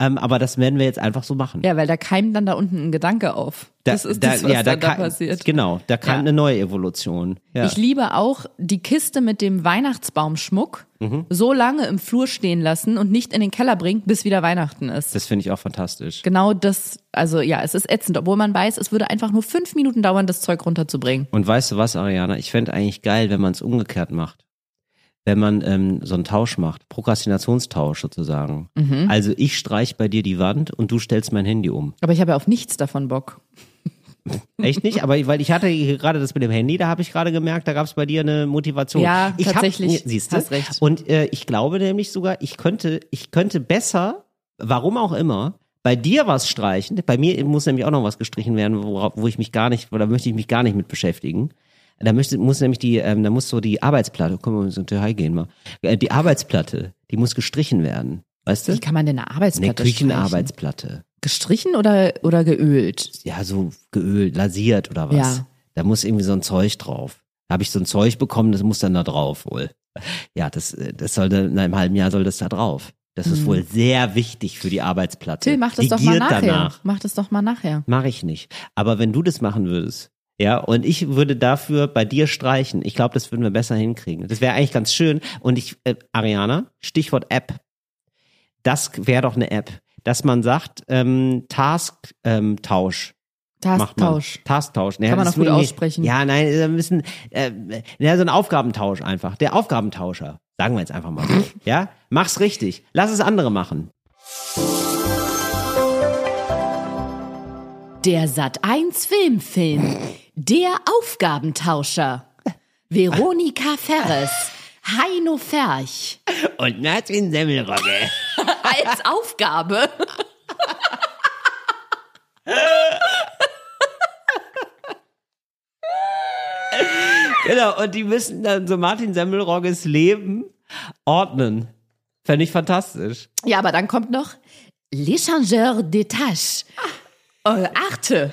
Ähm, aber das werden wir jetzt einfach so machen. Ja, weil da keimt dann da unten ein Gedanke auf. Da- das ist da, das, was ja, da, da passiert. Genau, da kam Ja. eine neue Evolution. Ja. Ich liebe auch die Kiste mit dem Weihnachtsbaumschmuck Mhm. so lange im Flur stehen lassen und nicht in den Keller bringen, bis wieder Weihnachten ist. das finde ich auch fantastisch. genau das, also ja, es ist ätzend, obwohl man weiß, es würde einfach nur fünf Minuten dauern, das Zeug runterzubringen. Und weißt du was, Ariana? Ich fände eigentlich geil, wenn man es umgekehrt macht. Wenn man ähm, so einen Tausch macht, Prokrastinationstausch sozusagen. Mhm. Also ich streich bei dir die Wand und du stellst mein Handy um. Aber ich habe ja auf nichts davon Bock. Echt nicht? Aber ich- weil ich hatte gerade das mit dem Handy, da habe ich gerade gemerkt, da gab es bei dir eine Motivation. Ja, ich tatsächlich. Hab, siehst du? Hast recht. Und äh, ich glaube nämlich sogar, ich könnte, ich könnte besser, warum auch immer, bei dir was streichen. Bei mir muss nämlich auch noch was gestrichen werden, worauf, wo ich mich gar nicht, oder möchte ich mich gar nicht mit beschäftigen. Da möchte, muss nämlich die, ähm, da muss so die Arbeitsplatte, komm mal ins Detail gehen mal. Äh, Die Arbeitsplatte, die muss gestrichen werden. Weißt du? Wie kann man denn eine Eine Arbeitsplatte Küchenarbeitsplatte. streichen? Gestrichen oder, oder geölt? ja, so geölt, lasiert oder was. Ja. Da muss irgendwie so ein Zeug drauf. Da habe ich so ein Zeug bekommen, das muss dann da drauf wohl. Ja, das, äh, das soll dann, in einem halben Jahr soll das da drauf. Das ist wohl sehr wichtig für die Arbeitsplatte. Mhm. Till, mach das die doch mal nachher. danach. Mach das doch mal nachher. Mache ich nicht. Aber wenn du das machen würdest, ja, und ich würde dafür bei dir streichen, ich glaube, das würden wir besser hinkriegen. Das wäre eigentlich ganz schön. Und ich, äh, Ariana, Stichwort App. Das wäre doch eine App, dass man sagt, ähm, Task-Tausch. Ähm, Tausch. Tasktausch. Tasktausch. Ja, Kann man das auch gut aussprechen. Ja, nein, ein bisschen, äh, ja, so ein Aufgabentausch einfach. Der Aufgabentauscher. Sagen wir jetzt einfach mal so. ja? Mach's richtig. Lass es andere machen. Der Sat1 Filmfilm. Der Aufgabentauscher. Veronika Ferres. Heino Ferch. Und Martin Semmelrogge. Als Aufgabe. genau, und die müssen dann so Martin Semmelrogges Leben ordnen. Fände ich fantastisch. Ja, aber dann kommt noch L'échangeur des Tâches. Oh, achte.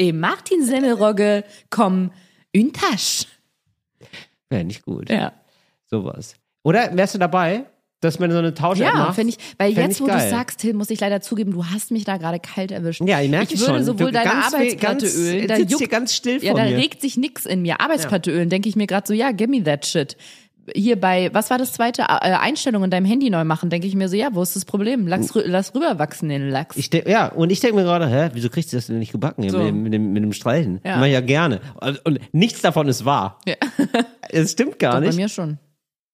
Et Martin Semmelrogge comme une tâche. Wäre nicht gut. Ja. Sowas. Oder wärst du dabei, dass man so eine Tausch Ja, macht? finde ich, weil Fänd jetzt, ich wo du sagst, Till, muss ich leider zugeben, du hast mich da gerade kalt erwischt. Ja, ich merke Ich schon. würde sowohl Du deine Arbeitsplatte ölen, da juckt, ganz still ja, vor da mir. regt sich nix in mir. Arbeitsplatte ölen, denke ich mir gerade so, ja, give me that shit. Hier bei, was war das zweite? Äh, Einstellungen in deinem Handy neu machen, denke ich mir so, ja, wo ist das Problem? Lass, lass rüberwachsen den Lachs. Ich denk, ja, und ich denke mir gerade, hä, wieso kriegst du das denn nicht gebacken So. mit, dem, mit, dem, mit dem Streichen? Ja. Mach ich ja gerne. Und, und nichts davon ist wahr. ja. Es stimmt gar Doch, bei nicht. mir schon.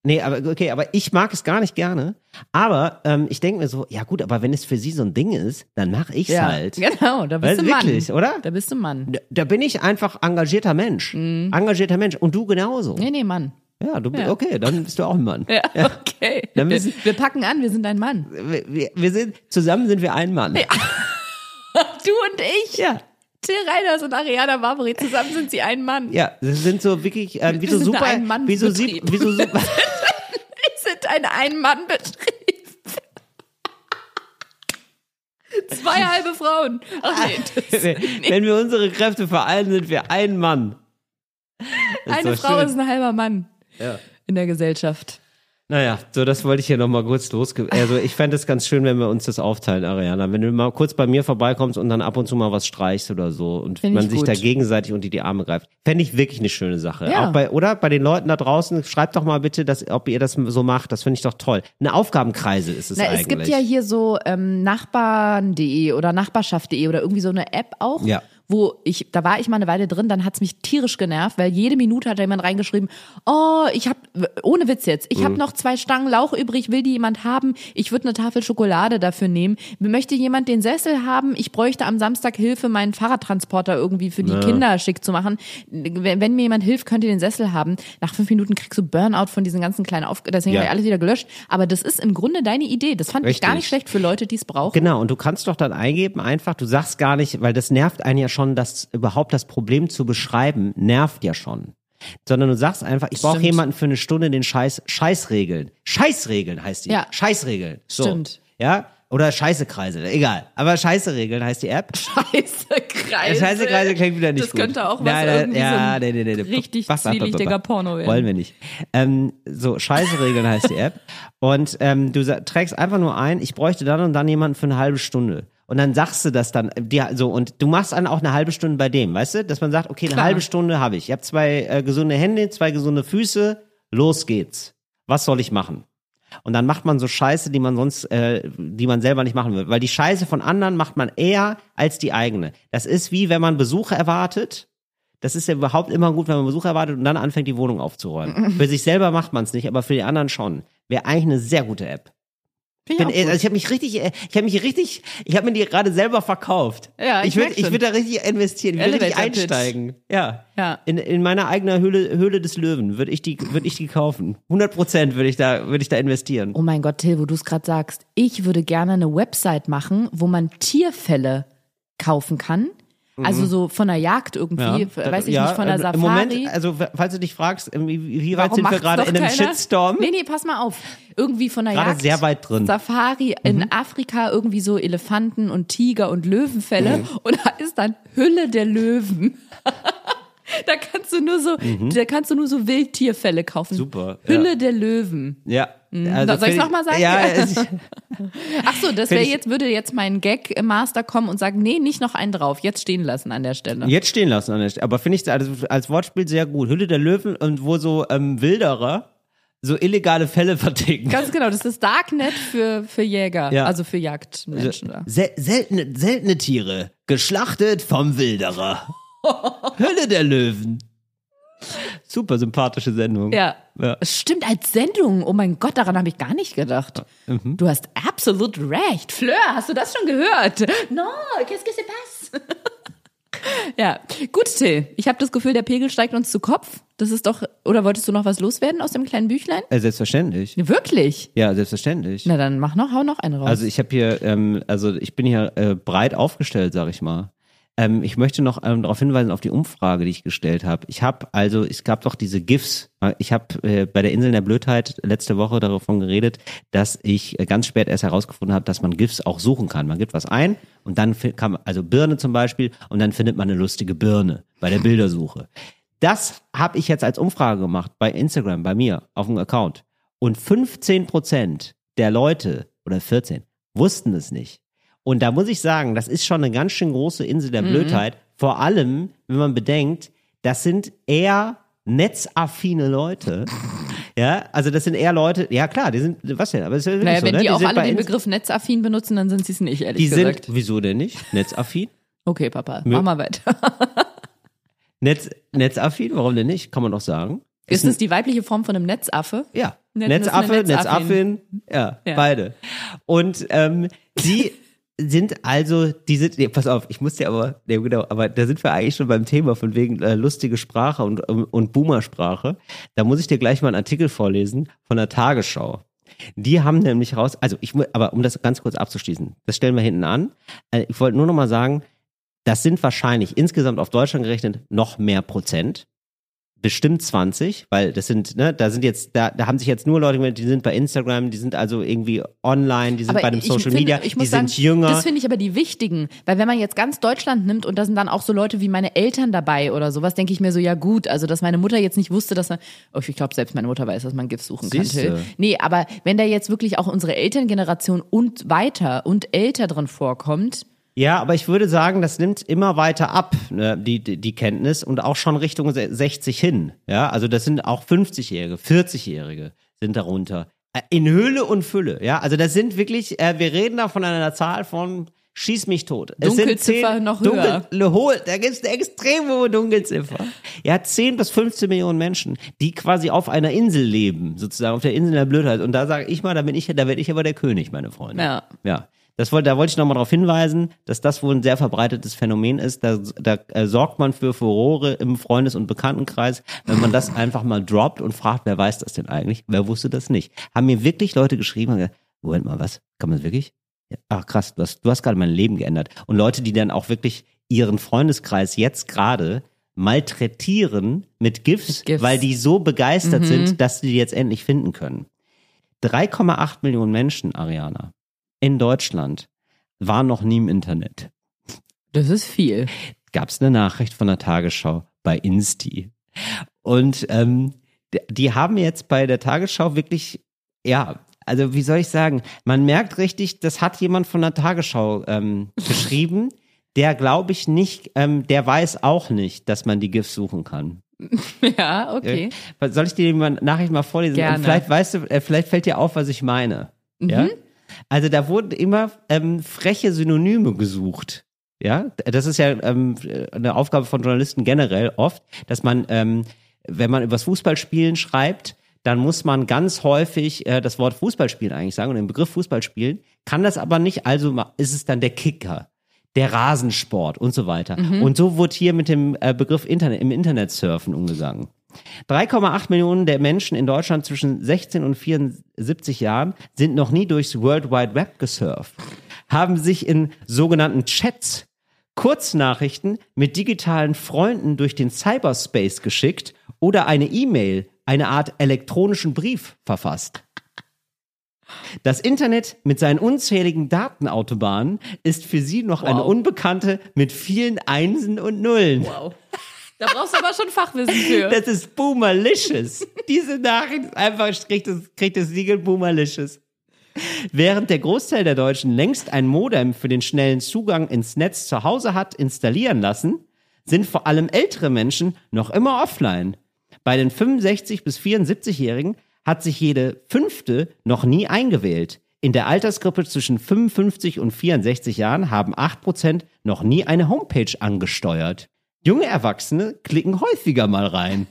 Nee, aber okay, aber ich mag es gar nicht gerne. Aber ähm, ich denke mir so, ja gut, aber wenn es für sie so ein Ding ist, dann mache ich's Ja, halt. genau, da bist du Mann. wirklich, oder? Da bist du Mann. Da- Da bin ich einfach engagierter Mensch. Engagierter Mensch. Und du genauso. Mhm. Nee, nee, Mann. Ja, du Ja. okay, dann bist du auch ein Mann. Ja, okay. Dann Wir, wir packen an, wir sind ein Mann. Wir, wir, sind, zusammen sind wir ein Mann. Du und ich. Ja. Till Reiners und Ariana Barbary, zusammen sind sie ein Mann. Ja, das sind so wirklich, ähm, wie Wir so sind super, ein Mann- wie so, sie, Betrieb. wie so super, Wir sind ein Ein-Mann-Betrieb. Zwei halbe Frauen. Ach nee, wenn wir unsere Kräfte vereinen, sind wir ein Mann. Das eine Frau schön. ist ein halber Mann Ja. in der Gesellschaft. Naja, so das wollte ich hier nochmal kurz losge... Also ich fände es ganz schön, wenn wir uns das aufteilen, Ariana. Wenn du mal kurz bei mir vorbeikommst und dann ab und zu mal was streichst oder so und Find man ich sich gut. da gegenseitig unter die Arme greift. Fände ich wirklich eine schöne Sache. Ja. Auch bei, oder? Bei den Leuten da draußen, schreibt doch mal bitte, dass, ob ihr das so macht. Das finde ich doch toll. Eine Aufgabenkreise ist es Na, eigentlich. es gibt ja hier so ähm, Nachbarn.de oder Nachbarschaft.de oder irgendwie so eine App auch, Ja. Wo ich, da war ich mal eine Weile drin, dann hat's mich tierisch genervt, weil jede Minute hat da jemand reingeschrieben, oh, ich habe ohne Witz jetzt, ich hab Mhm. habe noch zwei Stangen Lauch übrig, will die jemand haben? Ich würde eine Tafel Schokolade dafür nehmen. Möchte jemand den Sessel haben? Ich bräuchte am Samstag Hilfe, meinen Fahrradtransporter irgendwie für die Kinder schick zu machen. Wenn, mir jemand hilft, könnt ihr den Sessel haben. Nach fünf Minuten kriegst du Burnout von diesen ganzen kleinen Auf deswegen Ja. habe ich alles wieder gelöscht. Aber das ist im Grunde deine Idee. Das fand ich gar Richtig. nicht schlecht für Leute, die es brauchen. Genau, und du kannst doch dann eingeben, einfach, du sagst gar nicht, weil das nervt einen ja schon, das überhaupt das Problem zu beschreiben, nervt ja schon. Sondern du sagst einfach, ich brauche jemanden für eine Stunde, den Scheiß, Scheißregeln. Scheißregeln heißt die. Ja. Scheißregeln. So. Stimmt. Ja? Oder Scheißekreisel, egal. Aber Scheiße-Regeln heißt die App. Scheiße Kreise. Scheiße Kreise klingt wieder nicht Das gut. könnte auch was Nein, irgendwie ja, so nee, nee, nee, richtig zwielichtiger Porno werden. Wollen wir nicht. Ähm, so, Scheiße-Regeln heißt die App. Und ähm, du trägst einfach nur ein, ich bräuchte dann und dann jemanden für eine halbe Stunde. Und dann sagst du das dann, dir so, und du machst dann auch eine halbe Stunde bei dem, weißt du? Dass man sagt, okay, eine Klar. halbe Stunde habe ich. Ich habe zwei äh, gesunde Hände, zwei gesunde Füße, los geht's. Was soll ich machen? Und dann macht man so Scheiße, die man sonst, äh, die man selber nicht machen will. Weil die Scheiße von anderen macht man eher als die eigene. Das ist wie, wenn man Besucher erwartet. Das ist ja überhaupt immer gut, wenn man Besucher erwartet und dann anfängt, die Wohnung aufzuräumen. für sich selber macht man es nicht, aber für die anderen schon. Wäre eigentlich eine sehr gute App. Bin, ich äh, gut. also ich habe mich richtig, äh, ich habe mich richtig, ich habe mir die gerade selber verkauft. Ja, ich ich würde, ich würde da richtig investieren, ich würde richtig einsteigen. Ja. Ja. In, in meiner eigenen Höhle, Höhle des Löwen würde ich die, würde ich die kaufen. 100 Prozent würde ich da, würde ich da investieren. Oh mein Gott, Till, wo du es gerade sagst. Ich würde gerne eine Website machen, wo man Tierfälle kaufen kann. Also so von der Jagd irgendwie, Mhm. Ja, weiß ich ja, nicht, von der Safari. Im Moment, also falls du dich fragst, wie, weit Warum sind wir gerade in einem keiner? Shitstorm? Nee, nee, pass mal auf. Irgendwie von der Gerade Jagd. sehr weit drin. Mhm. Safari in Afrika irgendwie so Elefanten und Tiger und Löwenfälle Mhm. und da ist dann Hülle der Löwen. da kannst du nur so, da kannst du nur so Wildtierfälle kaufen. Mhm. Super, ja. Hülle der Löwen. Ja. Also Mhm. Soll ich's find noch mal sagen? Ja, es, Ach so, das wäre ich- jetzt würde jetzt mein Gag Master kommen und sagen, nee, nicht noch einen drauf, jetzt stehen lassen an der Stelle. jetzt stehen lassen an der Stelle. Aber finde ich also als Wortspiel sehr gut. Hülle der Löwen und wo so ähm, Wilderer so illegale Fälle verticken. Ganz genau, das ist Darknet für für Jäger, Ja. also für Jagdmenschen da. Sel seltene, seltene Tiere, geschlachtet vom Wilderer. Hülle der Löwen. Super sympathische Sendung. Ja. Ja. Es Stimmt, als Sendung. Oh mein Gott, daran habe ich gar nicht gedacht. Mhm. Du hast absolut recht. Fleur, hast du das schon gehört? No, qu'est-ce que se passe? ja, gut, Till. Ich habe das Gefühl, der Pegel steigt uns zu Kopf. Das ist doch, oder wolltest du noch was loswerden aus dem kleinen Büchlein? Äh, selbstverständlich. Wirklich? Ja, selbstverständlich. Na dann mach noch, hau noch einen raus. Also ich habe hier, ähm, also ich bin hier äh, breit aufgestellt, sag ich mal. Ähm, ich möchte noch ähm, darauf hinweisen auf die Umfrage, die ich gestellt habe. Ich habe also, es gab doch diese GIFs. Ich habe äh, bei der Insel der Blödheit letzte Woche davon geredet, dass ich äh, ganz spät erst herausgefunden habe, dass man GIFs auch suchen kann. Man gibt was ein und dann kann man, also Birne zum Beispiel, und dann findet man eine lustige Birne bei der Bildersuche. Das habe ich jetzt als Umfrage gemacht bei Instagram, bei mir auf dem Account. Und 15 Prozent der Leute oder 14 wussten es nicht. Und da muss ich sagen, das ist schon eine ganz schön große Insel der Blödheit. Vor allem, wenn man bedenkt, das sind eher netzaffine Leute, Ja, also das sind eher Leute, ja klar, die sind, was denn, aber es ist Naja, so, wenn ne? die auch sind alle den Begriff netzaffin benutzen, dann sind sie es nicht, ehrlich Die gesagt. sind, wieso denn nicht? Netzaffin? okay, Papa, mach mal weiter. Netz, netzaffin, warum denn nicht? Kann man doch sagen. Ist es die weibliche Form von einem Netzaffe? Ja. Net- Netzaffe, das ist Netzaffin. Netzaffin, ja, Ja. beide. Und ähm, die sind also, die sind, nee, pass auf, ich muss dir aber, nee, genau, aber da sind wir eigentlich schon beim Thema von wegen äh, lustige Sprache und, und Boomer-Sprache. Da muss ich dir gleich mal einen Artikel vorlesen von der Tagesschau. Die haben nämlich raus, also ich, mu- aber um das ganz kurz abzuschließen, das stellen wir hinten an. Äh, ich wollte nur noch mal sagen, das sind wahrscheinlich insgesamt auf Deutschland gerechnet noch mehr Prozent bestimmt 20, weil das sind, ne, da sind jetzt, da, da haben sich jetzt nur Leute, gemeldet, die sind bei Instagram, die sind also irgendwie online, die sind bei dem Social finde, Media, die muss sind sagen, jünger. Das finde ich aber die wichtigen, weil wenn man jetzt ganz Deutschland nimmt und da sind dann auch so Leute wie meine Eltern dabei oder sowas, denke ich mir so, ja gut, also dass meine Mutter jetzt nicht wusste, dass man, oh, ich glaube selbst meine Mutter weiß, dass man GIFs suchen kann. Siehste. Till. Nee, aber wenn da jetzt wirklich auch unsere Elterngeneration und weiter und älter drin vorkommt, Ja, aber ich würde sagen, das nimmt immer weiter ab, ne, die, die, die Kenntnis und auch schon Richtung se- 60 hin. Ja, also das sind auch 50-Jährige, 40-Jährige sind darunter. Äh, In Höhle und Fülle, ja. Also das sind wirklich, äh, wir reden da von einer Zahl von Schieß mich tot. Es sind Dunkelziffer zehn- noch Dunkel, höher. Hohe, da gibt's eine extrem hohe Dunkelziffer. Ja, 10 bis 15 Millionen Menschen, die quasi auf einer Insel leben, sozusagen auf der Insel der Blödheit. Und da sage ich mal, da bin ich, da werde ich aber der König, meine Freunde. Ja. Ja. Das wollte, da wollte ich nochmal darauf hinweisen, dass das wohl ein sehr verbreitetes Phänomen ist. Da, da äh, sorgt man für Furore im Freundes- und Bekanntenkreis, wenn man das einfach mal droppt und fragt, wer weiß das denn eigentlich? Wer wusste das nicht? Haben mir wirklich Leute geschrieben, und gesagt, Moment mal, was? Kann man das wirklich? Ja, ach krass, du hast, du hast gerade mein Leben geändert. Und Leute, die dann auch wirklich ihren Freundeskreis jetzt gerade malträtieren mit GIFs, Mit GIFs. weil die so begeistert sind, dass sie die jetzt endlich finden können. 3,8 Millionen Menschen, Ariana, in Deutschland waren noch nie im Internet. das ist viel. Gab es eine Nachricht von der Tagesschau bei Insti. Und ähm, die haben jetzt bei der Tagesschau wirklich, ja, also wie soll ich sagen, man merkt richtig, das hat jemand von der Tagesschau ähm, geschrieben, der glaube ich nicht, ähm, der weiß auch nicht, dass man die GIFs suchen kann. Ja, okay. Äh, Soll ich dir die Nachricht mal vorlesen? Gerne. Und vielleicht weißt du, äh, vielleicht fällt dir auf, was ich meine. Ja? Also da wurden immer ähm, freche Synonyme gesucht. Ja, das ist ja ähm, eine Aufgabe von Journalisten generell oft, dass man, ähm, wenn man übers Fußballspielen schreibt, dann muss man ganz häufig äh, das Wort Fußballspielen eigentlich sagen und den Begriff Fußballspielen, kann das aber nicht, also ist es dann der Kicker, der Rasensport und so weiter. Und so wurde hier mit dem äh, Begriff Internet, im Internet surfen umgegangen. 3,8 Millionen der Menschen in Deutschland zwischen 16 und 74 Jahren sind noch nie durchs World Wide Web gesurft, haben sich in sogenannten Chats Kurznachrichten mit digitalen Freunden durch den Cyberspace geschickt oder eine E-Mail, eine Art elektronischen Brief verfasst. Das Internet mit seinen unzähligen Datenautobahnen ist für sie noch eine Wow. Unbekannte mit vielen Einsen und Nullen. Wow. Da brauchst du aber schon Fachwissen für. Das ist Boomerlicious. Diese Nachricht ist einfach, kriegt das, kriegt das Siegel Boomerlicious. Während der Großteil der Deutschen längst ein Modem für den schnellen Zugang ins Netz zu Hause hat installieren lassen, sind vor allem ältere Menschen noch immer offline. Bei den 65 bis 74-Jährigen hat sich jede fünfte noch nie eingewählt. In der Altersgruppe zwischen 55 und 64 Jahren haben 8% noch nie eine Homepage angesteuert. Junge Erwachsene klicken häufiger mal rein.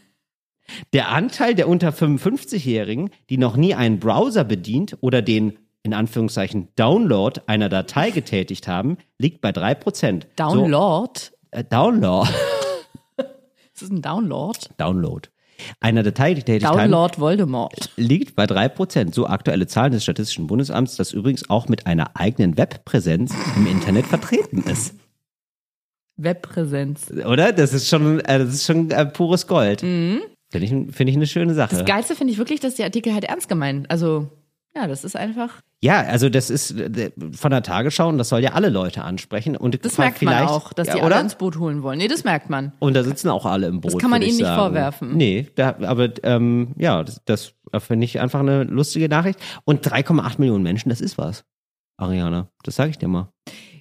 Der Anteil der unter 55-Jährigen, die noch nie einen Browser bedient oder den in Anführungszeichen Download einer Datei getätigt haben, liegt bei 3%. Download? So, äh, Download. Ist das ein Download? Download. Einer Datei getätigt haben, Download Voldemort. liegt bei 3%. So aktuelle Zahlen des Statistischen Bundesamts, das übrigens auch mit einer eigenen Webpräsenz im Internet vertreten ist. Webpräsenz. Oder? Das ist schon, äh, das ist schon äh, pures Gold. Finde ich, finde ich eine schöne Sache. Das Geilste finde ich wirklich, dass der Artikel halt ernst gemeint. Also, ja, das ist einfach. Ja, also das ist äh, von der Tagesschau und das soll ja alle Leute ansprechen. Und Das merkt man auch, dass ja, die oder? alle ins Boot holen wollen. Nee, das merkt man. Und da sitzen auch alle im Boot. Das kann man ihnen nicht sagen. vorwerfen. Nee, da, aber ähm, ja, das, das finde ich einfach eine lustige Nachricht. Und 3,8 Millionen Menschen, das ist was. Ariana, das sage ich dir mal.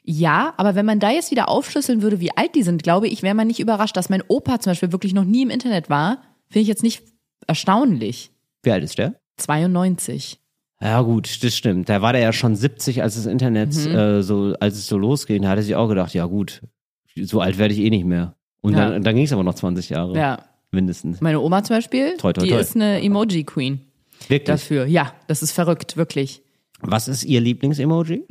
Ja, aber wenn man da jetzt wieder aufschlüsseln würde, wie alt die sind, glaube ich, wäre man nicht überrascht, dass mein Opa zum Beispiel wirklich noch nie im Internet war. Finde ich jetzt nicht erstaunlich. Wie alt ist der? 92. Ja gut, das stimmt. Da war der ja schon 70, als das Internet Mhm. äh, so, als es so losging. Da hat er sich auch gedacht, ja gut, so alt werde ich eh nicht mehr. Und Ja. dann, dann ging es aber noch 20 Jahre. Ja. Mindestens. Meine Oma zum Beispiel, Toi, toi, die toi. ist eine Emoji-Queen Wirklich. dafür. Ja, das ist verrückt, wirklich. Was ist Ihr Lieblings-Emoji?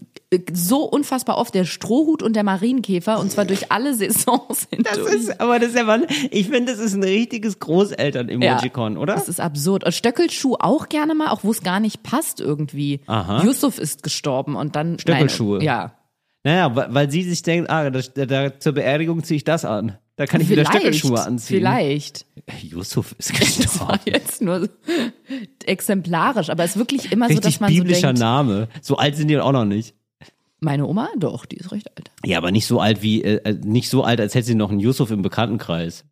So unfassbar oft der Strohhut und der Marienkäfer und zwar durch alle Saisons Das hindurch. ist, aber das ist ja, mal- ich finde, das ist ein richtiges Großeltern-Emojicon, oder? Das ist absurd. Und Stöckelschuh auch gerne mal, auch wo es gar nicht passt irgendwie. Aha. Yusuf ist gestorben und dann. Stöckelschuhe. Nein, ja. Naja, weil, sie sich denkt, ah, da, da, zur Beerdigung ziehe ich das an. Da kann ich wieder Stöckelschuhe anziehen. Vielleicht. Yusuf ist Das war gestorben. jetzt nur so exemplarisch, aber es ist wirklich immer so, Richtig dass man so biblischer denkt, Name. So alt sind die auch noch nicht. meine Oma, doch, die ist recht alt. Ja, aber nicht so alt wie, äh, nicht so alt, als hätte sie noch einen Yusuf im Bekanntenkreis.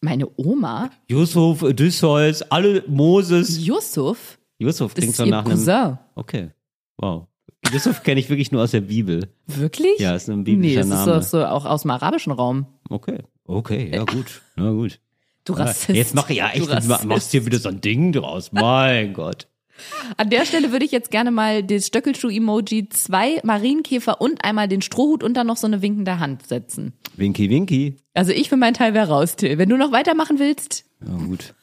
Meine Oma, Yusuf, Odysseus, alle Moses. Yusuf, Yusuf klingt so nach einem. Cousin. Okay. Wow. Yusuf kenne ich wirklich nur aus der Bibel. Wirklich? Ja, ist ein Nee, biblischer es ist Name. doch so auch aus dem arabischen Raum. Okay. Okay, ja gut. Na gut. Du Rassist. Jetzt mach ja Du echt, Rassist. machst hier wieder so ein Ding draus. Mein Gott. An der Stelle würde ich jetzt gerne mal das Stöckelschuh-Emoji, zwei Marienkäfer und einmal den Strohhut und dann noch so eine winkende Hand setzen. Winky Winky. Also ich für meinen Teil wäre raus, Till. Wenn du noch weitermachen willst, Ja gut.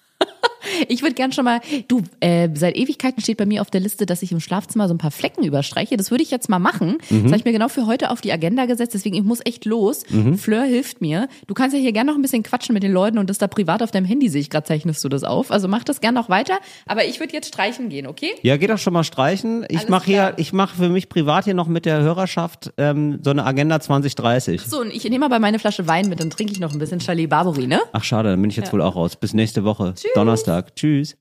Ich würde gern schon mal, du, äh, seit Ewigkeiten steht bei mir auf der Liste, dass ich im Schlafzimmer so ein paar Flecken überstreiche. Das würde ich jetzt mal machen. Das habe ich mir genau für heute auf die Agenda gesetzt, deswegen ich muss echt los. Fleur hilft mir. Du kannst ja hier gerne noch ein bisschen quatschen mit den Leuten und das da privat auf deinem Handy sehe ich gerade, zeichnest du das auf. Also mach das gern noch weiter. Aber ich würde jetzt streichen gehen, okay? Ja, geh doch schon mal streichen. Ich mache hier, ich mache für mich privat hier noch mit der Hörerschaft ähm, so eine Agenda 2030. So, und ich nehme aber meine Flasche Wein mit, dann trinke ich noch ein bisschen Charlie Barbary, ne? Ach schade, dann bin ich jetzt wohl auch raus. Bis nächste Woche. Donnerstag. Tschüss.